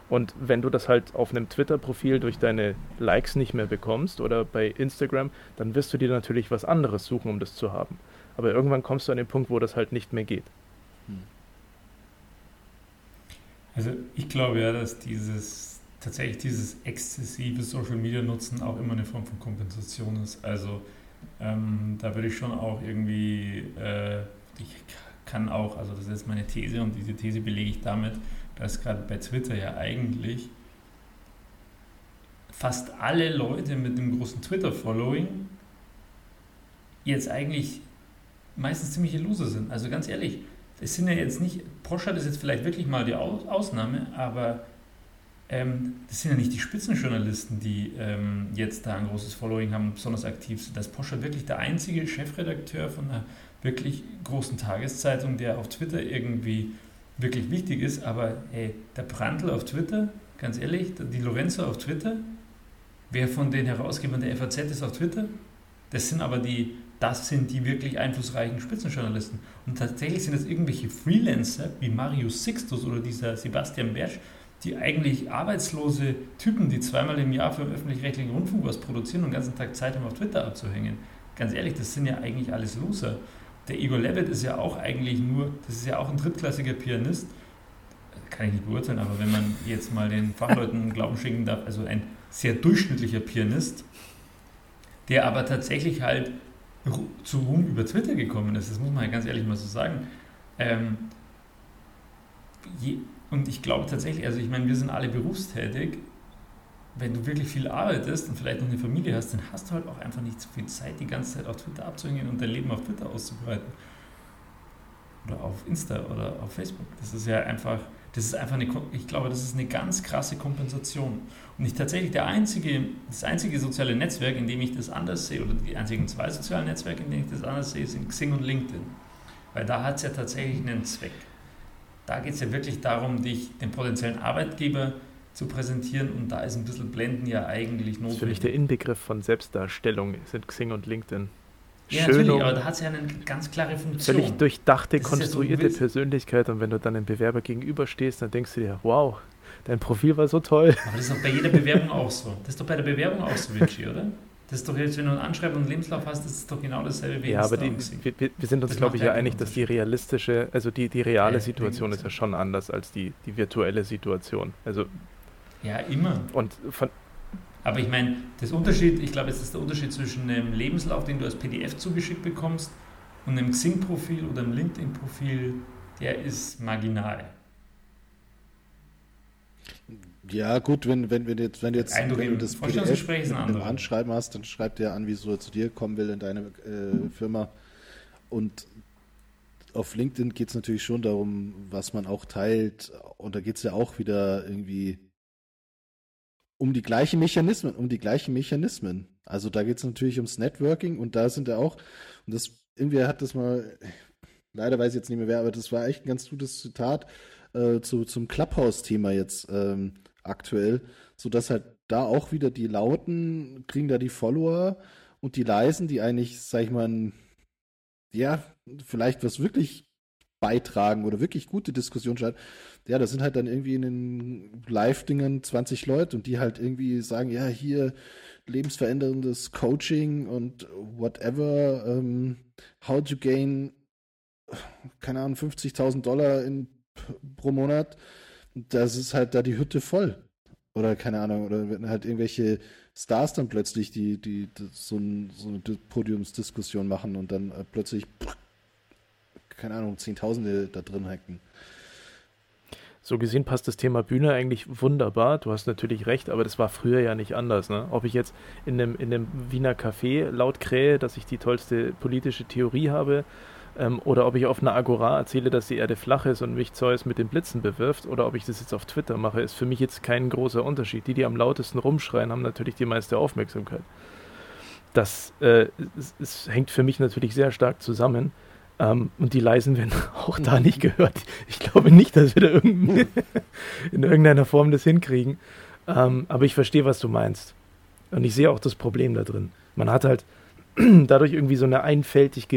Und wenn du das halt auf einem Twitter-Profil durch deine Likes nicht mehr bekommst oder bei Instagram, dann wirst du dir natürlich was anderes suchen, um das zu haben. Aber irgendwann kommst du an den Punkt, wo das halt nicht mehr geht. Also ich glaube ja, dass dieses tatsächlich dieses exzessive Social Media Nutzen auch immer eine Form von Kompensation ist. Also ähm, da würde ich schon auch irgendwie, äh, ich kann auch, also das ist jetzt meine These und diese These belege ich damit, dass gerade bei Twitter ja eigentlich fast alle Leute mit einem großen Twitter-Following jetzt eigentlich meistens ziemliche Loser sind. Also ganz ehrlich, es sind ja jetzt nicht, Porsche ist jetzt vielleicht wirklich mal die Au- Ausnahme, aber ähm, das sind ja nicht die Spitzenjournalisten, die ähm, jetzt da ein großes Following haben und besonders aktiv sind. Das ist Porsche wirklich der einzige Chefredakteur von einer wirklich großen Tageszeitung, der auf Twitter irgendwie wirklich wichtig ist, aber ey, der Brandl auf Twitter, ganz ehrlich, die Lorenzo auf Twitter, wer von den Herausgebern der FAZ ist auf Twitter, das sind aber die, das sind die wirklich einflussreichen Spitzenjournalisten. Und tatsächlich sind es irgendwelche Freelancer wie Marius Sixtus oder dieser Sebastian Bersch, die eigentlich arbeitslose Typen, die zweimal im Jahr für den öffentlich-rechtlichen Rundfunk was produzieren und den ganzen Tag Zeit haben, auf Twitter abzuhängen. Ganz ehrlich, das sind ja eigentlich alles Loser. Der Igor Levitt ist ja auch eigentlich nur, das ist ja auch ein drittklassiger Pianist. Kann ich nicht beurteilen, aber wenn man jetzt mal den Fachleuten Glauben schenken darf, also ein sehr durchschnittlicher Pianist, der aber tatsächlich halt zu Ruhm über Twitter gekommen ist, das muss man ja ganz ehrlich mal so sagen. Ähm, je, und ich glaube tatsächlich, also ich meine, wir sind alle berufstätig. Wenn du wirklich viel arbeitest und vielleicht noch eine Familie hast, dann hast du halt auch einfach nicht so viel Zeit, die ganze Zeit auf Twitter abzuhängen und dein Leben auf Twitter auszubreiten. Oder auf Insta oder auf Facebook. Das ist ja einfach, das ist einfach eine, ich glaube, das ist eine ganz krasse Kompensation. Und ich tatsächlich der einzige, das einzige soziale Netzwerk, in dem ich das anders sehe, oder die einzigen zwei sozialen Netzwerke, in denen ich das anders sehe, sind Xing und LinkedIn. Weil da hat es ja tatsächlich einen Zweck. Da geht es ja wirklich darum, dich dem potenziellen Arbeitgeber zu präsentieren und da ist ein bisschen Blenden ja eigentlich notwendig. Das ist für mich der Inbegriff von Selbstdarstellung, sind Xing und LinkedIn. Ja, Schön natürlich, aber da hat es ja eine ganz klare Funktion. Völlig durchdachte, konstruierte ja so, Persönlichkeit und wenn du dann einem Bewerber gegenüberstehst, dann denkst du dir, wow, dein Profil war so toll. Aber das ist doch bei jeder Bewerbung auch so. Das ist doch bei der Bewerbung auch so, Vinci, oder? Das ist doch jetzt, wenn du ein Anschreiben und einen Lebenslauf hast, das ist doch genau dasselbe wie Ja, aber die, wir, wir, sind uns, glaube ich, ja einig, dass die realistische, also die, die reale ja, Situation ist ja schon anders als die, die virtuelle Situation. Also ja, immer. Und von, aber ich meine, das Unterschied, ich glaube, es ist der Unterschied zwischen einem Lebenslauf, den du als PDF zugeschickt bekommst, und einem Xing-Profil oder einem LinkedIn-Profil, der ist marginal. Ja, gut, wenn, wenn, wenn, jetzt, wenn, jetzt, wenn du das PDF mit einem Anschreiben hast, dann schreibt er an, wieso er zu dir kommen will in deine äh, Firma. Und auf LinkedIn geht es natürlich schon darum, was man auch teilt. Und da geht es ja auch wieder irgendwie um die gleichen Mechanismen, um die gleichen Mechanismen. Also da geht es natürlich ums Networking und da sind ja auch, und das, irgendwie hat das mal, leider weiß ich jetzt nicht mehr wer, aber das war echt ein ganz gutes Zitat äh, zu, zum Clubhouse-Thema jetzt. Ähm, aktuell, sodass halt da auch wieder die Lauten kriegen da die Follower und die Leisen, die eigentlich, sag ich mal, ja, vielleicht was wirklich beitragen oder wirklich gute Diskussionen starten. Ja, das sind halt dann irgendwie in den Live-Dingern 20 Leute und die halt irgendwie sagen, ja, hier lebensveränderndes Coaching und whatever, um, how to gain, keine Ahnung, 50.000 Dollar in, pro Monat das ist halt da die Hütte voll. Oder keine Ahnung, oder wenn halt irgendwelche Stars dann plötzlich die, die, die so, ein, so, eine Podiumsdiskussion machen und dann äh, plötzlich, keine Ahnung, Zehntausende da drin hacken. So gesehen passt das Thema Bühne eigentlich wunderbar. Du hast natürlich recht, aber das war früher ja nicht anders. Ne? Ob ich jetzt in einem, in einem Wiener Café laut krähe, dass ich die tollste politische Theorie habe, ähm, oder ob ich auf einer Agora erzähle, dass die Erde flach ist und mich Zeus mit den Blitzen bewirft, oder ob ich das jetzt auf Twitter mache, ist für mich jetzt kein großer Unterschied. Die, die am lautesten rumschreien, haben natürlich die meiste Aufmerksamkeit. Das äh, es, es hängt für mich natürlich sehr stark zusammen. Ähm, und die Leisen werden auch da nicht gehört. Ich glaube nicht, dass wir da in irgendeiner Form das hinkriegen. Ähm, aber ich verstehe, was du meinst. Und ich sehe auch das Problem da drin. Man hat halt dadurch irgendwie so eine einfältig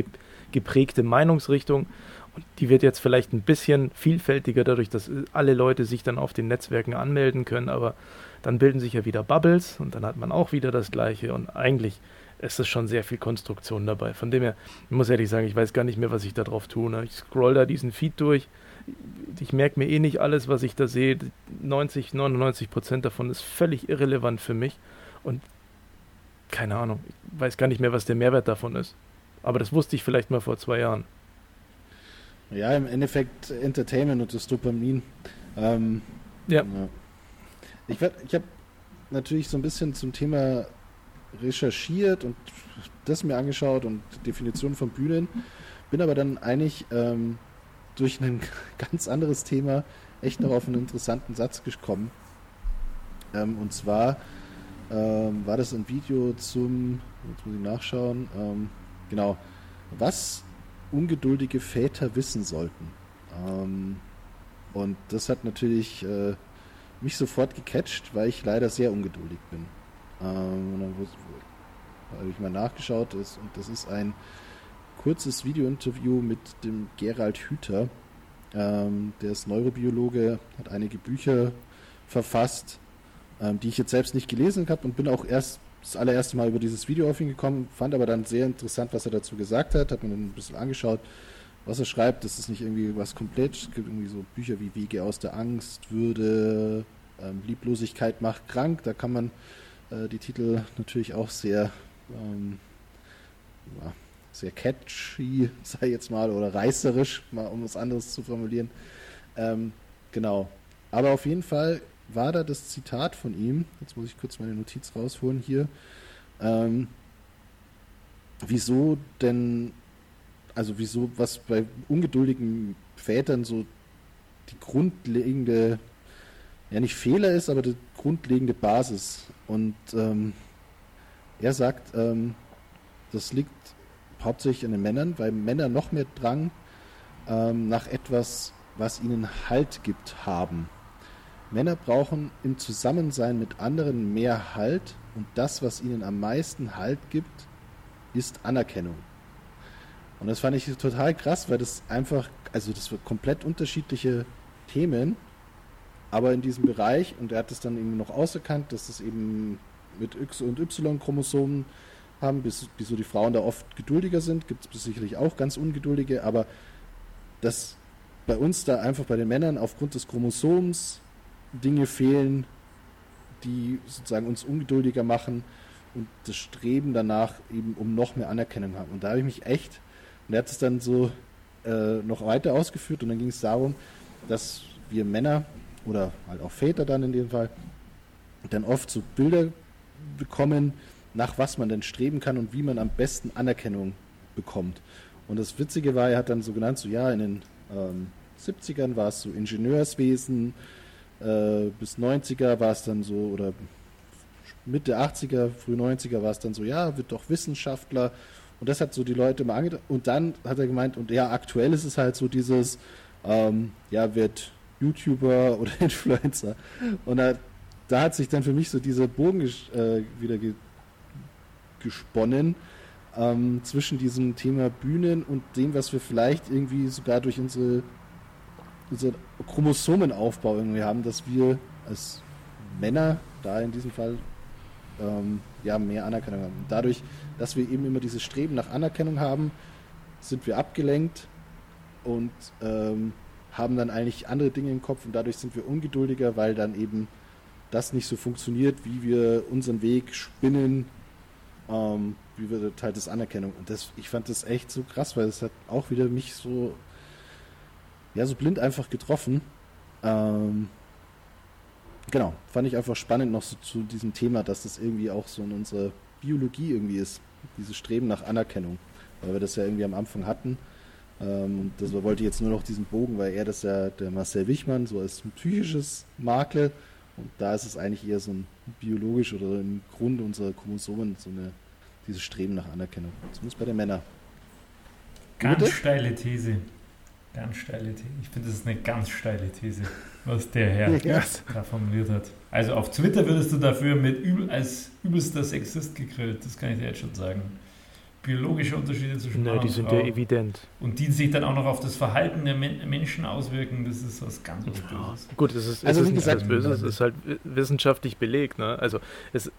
geprägte Meinungsrichtung. Und die wird jetzt vielleicht ein bisschen vielfältiger dadurch, dass alle Leute sich dann auf den Netzwerken anmelden können, aber dann bilden sich ja wieder Bubbles und dann hat man auch wieder das Gleiche und eigentlich ist es schon sehr viel Konstruktion dabei. Von dem her, ich muss ehrlich sagen, ich weiß gar nicht mehr, was ich da drauf tue. Ne? Ich scroll da diesen Feed durch. Ich merke mir eh nicht alles, was ich da sehe. 90, 99 Prozent davon ist völlig irrelevant für mich. Und keine Ahnung, ich weiß gar nicht mehr, was der Mehrwert davon ist. Aber das wusste ich vielleicht mal vor zwei Jahren. Ja, im Endeffekt Entertainment und das Dopamin. Ähm, ja. ja. Ich, ich habe natürlich so ein bisschen zum Thema recherchiert und das mir angeschaut und Definition von Bühnen. Bin aber dann eigentlich ähm, durch ein ganz anderes Thema echt noch auf einen interessanten Satz gekommen. Ähm, und zwar ähm, war das ein Video zum, jetzt muss ich nachschauen, ähm, Genau. Was ungeduldige Väter wissen sollten. Ähm, und das hat natürlich äh, mich sofort gecatcht, weil ich leider sehr ungeduldig bin. Ähm, und dann habe ich mal nachgeschaut ist, und das ist ein kurzes Videointerview mit dem Gerald Hüther. Ähm, der ist Neurobiologe, hat einige Bücher verfasst, ähm, die ich jetzt selbst nicht gelesen habe und bin auch erst das allererste Mal über dieses Video auf ihn gekommen, fand aber dann sehr interessant, was er dazu gesagt hat, hat mir dann ein bisschen angeschaut, was er schreibt. Das ist nicht irgendwie was komplett, es gibt irgendwie so Bücher wie Wege aus der Angst, Würde, ähm, Lieblosigkeit macht krank, da kann man äh, die Titel natürlich auch sehr, ähm, ja, sehr catchy, sei jetzt mal, oder reißerisch, mal um was anderes zu formulieren. Ähm, genau. Aber auf jeden Fall war da das Zitat von ihm, jetzt muss ich kurz meine Notiz rausholen hier, ähm, wieso denn, also wieso, was bei ungeduldigen Vätern so die grundlegende, ja nicht Fehler ist, aber die grundlegende Basis. Und ähm, er sagt, ähm, das liegt hauptsächlich an den Männern, weil Männer noch mehr Drang ähm, nach etwas, was ihnen Halt gibt, haben. Männer brauchen im Zusammensein mit anderen mehr Halt und das, was ihnen am meisten Halt gibt, ist Anerkennung. Und das fand ich total krass, weil das einfach, also das waren komplett unterschiedliche Themen, aber in diesem Bereich, und er hat es dann eben noch auserkannt, dass es eben mit X- und Y-Chromosomen haben, bis, wieso die Frauen da oft geduldiger sind, gibt es sicherlich auch ganz ungeduldige, aber dass bei uns da einfach bei den Männern aufgrund des Chromosoms Dinge fehlen, die sozusagen uns ungeduldiger machen und das Streben danach eben um noch mehr Anerkennung haben. Und da habe ich mich echt, und er hat es dann so äh, noch weiter ausgeführt und dann ging es darum, dass wir Männer oder halt auch Väter dann in dem Fall dann oft so Bilder bekommen, nach was man denn streben kann und wie man am besten Anerkennung bekommt. Und das Witzige war, er hat dann so genannt, so ja, in den ähm, 70ern war es so Ingenieurswesen, äh, bis 90er war es dann so, oder Mitte 80er, früh 90er war es dann so, ja, wird doch Wissenschaftler. Und das hat so die Leute mal angedacht. Und dann hat er gemeint, und ja, aktuell ist es halt so dieses, ähm, ja, wird YouTuber oder Influencer. Und da, da hat sich dann für mich so dieser Bogen äh, wieder ge gesponnen ähm, zwischen diesem Thema Bühnen und dem, was wir vielleicht irgendwie sogar durch unsere, unseren Chromosomenaufbau irgendwie haben, dass wir als Männer, da in diesem Fall, ähm, ja, mehr Anerkennung haben. Und dadurch, dass wir eben immer dieses Streben nach Anerkennung haben, sind wir abgelenkt und ähm, haben dann eigentlich andere Dinge im Kopf und dadurch sind wir ungeduldiger, weil dann eben das nicht so funktioniert, wie wir unseren Weg spinnen, ähm, wie wir halt das Anerkennung. Und das, ich fand das echt so krass, weil es hat auch wieder mich so, ja, so blind einfach getroffen. Ähm, genau, fand ich einfach spannend noch so zu diesem Thema, dass das irgendwie auch so in unserer Biologie irgendwie ist, dieses Streben nach Anerkennung, weil wir das ja irgendwie am Anfang hatten. Ähm, und das wollte ich jetzt nur noch diesen Bogen, weil er das ja, der Marcel Wichmann, so als ein psychisches Makel und da ist es eigentlich eher so ein biologisch oder im Grunde unserer Chromosomen so eine, dieses Streben nach Anerkennung. Zumindest bei den Männern. Ganz Bitte? steile These. Ganz steile These. Ich finde, das ist eine ganz steile These, was der Herr Ja. da formuliert hat. Also auf Twitter würdest du dafür mit übel, als übelster Sexist gegrillt, das kann ich dir jetzt schon sagen. Biologische Unterschiede zwischen Mann die und sind Frau ja evident. und die sich dann auch noch auf das Verhalten der Men Menschen auswirken, das ist was ganz was Böses. Gut, es ist, Also es wie ist nicht gesagt- alles böse, es ist halt wissenschaftlich belegt. Ne? Also, es,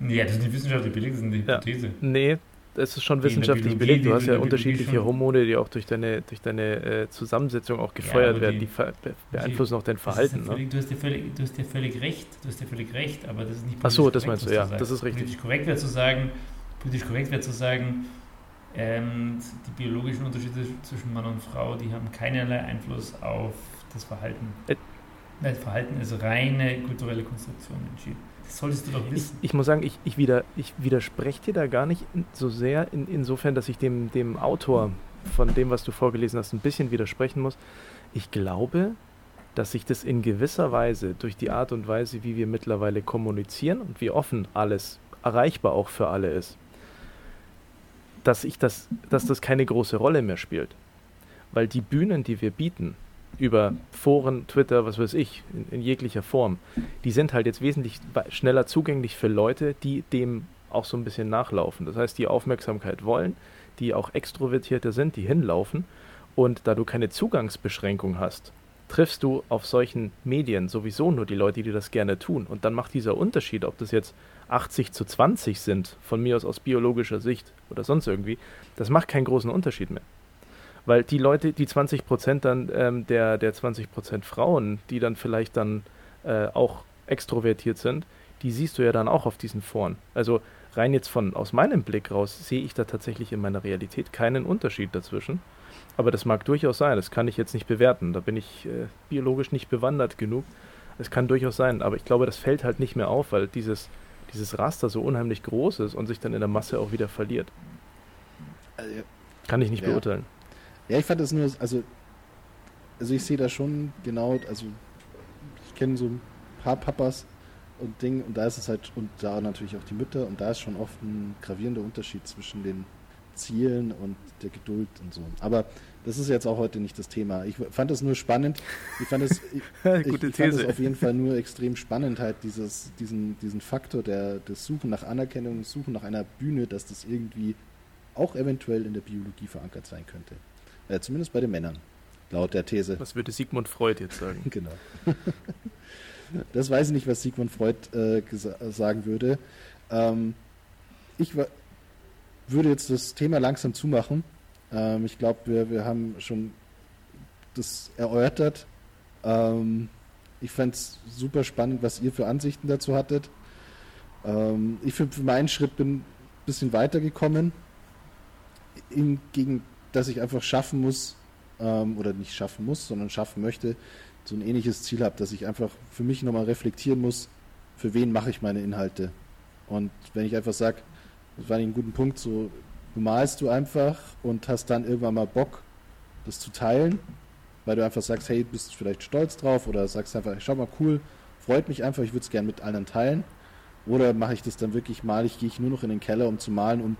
Ja, das ist nicht wissenschaftlich belegt, das ist eine Ja. Hypothese. nee, es ist schon wissenschaftlich belegt. Du hast ja unterschiedliche. Hormone, die auch durch deine, durch deine äh, Zusammensetzung auch gefeuert aber werden, die- die, beeinflussen auch dein Das Verhalten. ja Ne? völlig, du, hast ja völlig, du hast ja völlig recht, du hast ja völlig recht, aber das ist nicht Ach so, politisch das korrekt, meinst du, ja, das ist richtig. Politisch korrekt wäre zu sagen, politisch korrekt wäre zu sagen, ähm, die biologischen Unterschiede zwischen Mann und Frau, die haben keinerlei Einfluss auf das Verhalten. Ä- Nein, Verhalten ist reine kulturelle Konstruktion entschieden. Das solltest du doch Ich, wissen. ich muss sagen, ich, ich, wieder, ich widerspreche dir da gar nicht so sehr, in, insofern, dass ich dem, dem Autor von dem, was du vorgelesen hast, ein bisschen widersprechen muss. Ich glaube, dass sich das in gewisser Weise durch die Art und Weise, wie wir mittlerweile kommunizieren und wie offen alles erreichbar auch für alle ist, dass, ich das, dass das keine große Rolle mehr spielt. Weil die Bühnen, die wir bieten, über Foren, Twitter, was weiß ich, in, in jeglicher Form, die sind halt jetzt wesentlich schneller zugänglich für Leute, die dem auch so ein bisschen nachlaufen. Das heißt, die Aufmerksamkeit wollen, die auch extrovertierter sind, die hinlaufen. Und da du keine Zugangsbeschränkung hast, triffst du auf solchen Medien sowieso nur die Leute, die das gerne tun. Und dann macht dieser Unterschied, ob das jetzt 80 zu 20 sind, von mir aus aus biologischer Sicht oder sonst irgendwie, das macht keinen großen Unterschied mehr. Weil die Leute, die 20 Prozent dann ähm, der, der 20 Prozent Frauen, die dann vielleicht dann äh, auch extrovertiert sind, die siehst du ja dann auch auf diesen Foren. Also rein jetzt von aus meinem Blick raus sehe ich da tatsächlich in meiner Realität keinen Unterschied dazwischen. Aber das mag durchaus sein, das kann ich jetzt nicht bewerten. Da bin ich äh, biologisch nicht bewandert genug. Es kann durchaus sein, aber ich glaube, das fällt halt nicht mehr auf, weil dieses, dieses Raster so unheimlich groß ist und sich dann in der Masse auch wieder verliert. Also, Kann ich nicht Ja. beurteilen. Ja, ich fand das nur, also, also ich sehe da schon genau, also ich kenne so ein paar Papas und Ding und da ist es halt, und da natürlich auch die Mütter und da ist schon oft ein gravierender Unterschied zwischen den Zielen und der Geduld und so. Aber das ist jetzt auch heute nicht das Thema. Ich fand es nur spannend. Ich fand es, ich, ich, ich fand These. auf jeden Fall nur extrem spannend, halt dieses, diesen, diesen Faktor der, des Suchen nach Anerkennung, des Suchen nach einer Bühne, dass das irgendwie auch eventuell in der Biologie verankert sein könnte. Äh, zumindest bei den Männern, laut der These. Was würde Sigmund Freud jetzt sagen? Genau. das weiß ich nicht, was Sigmund Freud äh, sagen würde. Ähm, ich würde jetzt das Thema langsam zumachen. Ähm, ich glaube, wir, wir haben schon das erörtert. Ähm, ich fand es super spannend, was ihr für Ansichten dazu hattet. Ähm, ich für, für meinen Schritt bin ein bisschen weitergekommen. Hingegen, dass ich einfach schaffen muss, ähm, oder nicht schaffen muss, sondern schaffen möchte, so ein ähnliches Ziel habe, dass ich einfach für mich nochmal reflektieren muss, für wen mache ich meine Inhalte. Und wenn ich einfach sage, das war ein guter Punkt, so du malst du einfach und hast dann irgendwann mal Bock, das zu teilen, weil du einfach sagst, hey, bist vielleicht stolz drauf oder sagst einfach, schau mal, cool, freut mich einfach, ich würde es gerne mit anderen teilen. Oder mache ich das dann wirklich mal, ich gehe ich nur noch in den Keller, um zu malen und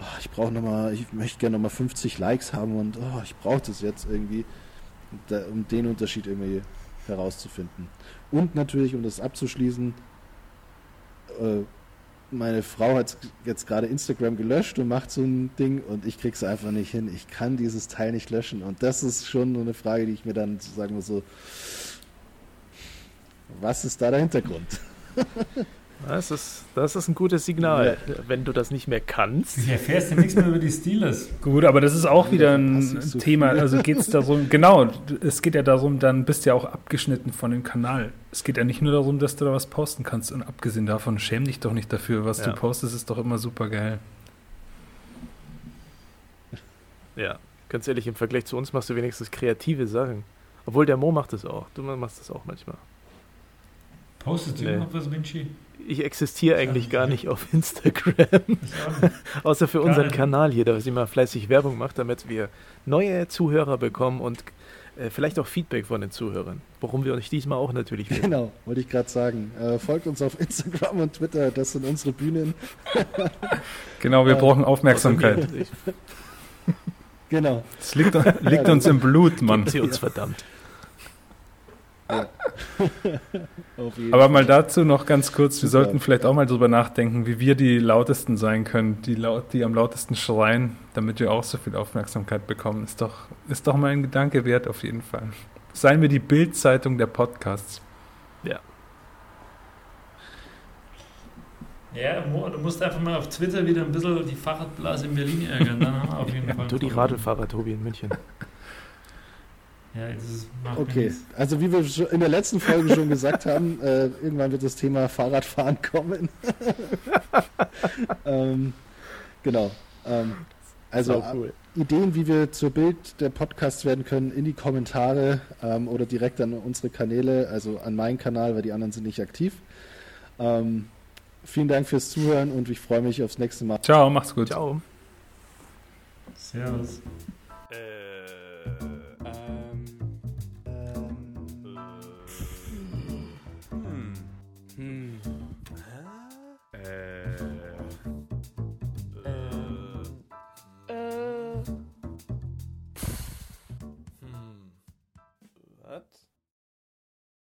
oh, ich brauche nochmal, ich möchte gerne nochmal 50 Likes haben und oh, ich brauche das jetzt irgendwie, um den Unterschied irgendwie herauszufinden. Und natürlich, um das abzuschließen, äh, meine Frau hat jetzt gerade Instagram gelöscht und macht so ein Ding und ich krieg's einfach nicht hin. Ich kann dieses Teil nicht löschen. Und das ist schon eine Frage, die ich mir dann sagen muss, so, was ist da der Hintergrund? Das ist, das ist ein gutes Signal. Wenn du das nicht mehr kannst, Du erfährst ja nichts mehr über die Steelers. Gut, aber das ist auch wieder ein so Thema. viel. Also geht es darum, genau, es geht ja darum, dann bist du ja auch abgeschnitten von dem Kanal. Es geht ja nicht nur darum, dass du da was posten kannst. Und abgesehen davon, schäm dich doch nicht dafür. Was Ja. du postest, ist doch immer super geil. ja, ganz ehrlich, im Vergleich zu uns machst du wenigstens kreative Sachen. Obwohl der Mo macht das auch. Du machst das auch manchmal. Postest du Nee. noch was, Vinci? Ich existiere eigentlich Ja. gar nicht auf Instagram. Nicht. Außer für unseren nicht. Kanal hier, dass ich mal fleißig Werbung mache, damit wir neue Zuhörer bekommen und äh, vielleicht auch Feedback von den Zuhörern. Worum wir euch diesmal auch natürlich werden. Genau, wollte ich gerade sagen. Äh, folgt uns auf Instagram und Twitter, das sind unsere Bühnen. Genau, wir Äh, brauchen Aufmerksamkeit. Genau. Es liegt, liegt uns im Blut, Mann. Sie uns verdammt. Jeden Aber mal dazu noch ganz kurz, wir sollten vielleicht auch mal drüber nachdenken, wie wir die lautesten sein können, die, laut, die am lautesten schreien, damit wir auch so viel Aufmerksamkeit bekommen. Ist doch, ist doch mal ein Gedanke wert, auf jeden Fall. Seien wir die Bildzeitung der Podcasts. Ja, Mo, du musst einfach mal auf Twitter wieder ein bisschen die Fahrradblase in Berlin ärgern. Dann haben wir auf jeden Fall. Du die Radlfahrer, Tobi, in München. Ja, das ist, macht Okay, also wie wir in der letzten Folge schon gesagt haben, äh, irgendwann wird das Thema Fahrradfahren kommen. ähm, genau. Ähm, also cool. Ideen, wie wir zur Bild der Podcasts werden können, in die Kommentare ähm, oder direkt an unsere Kanäle, also an meinen Kanal, weil die anderen sind nicht aktiv. Ähm, vielen Dank fürs Zuhören und ich freue mich aufs nächste Mal. Ciao, mach's gut. Ciao. Servus. Äh,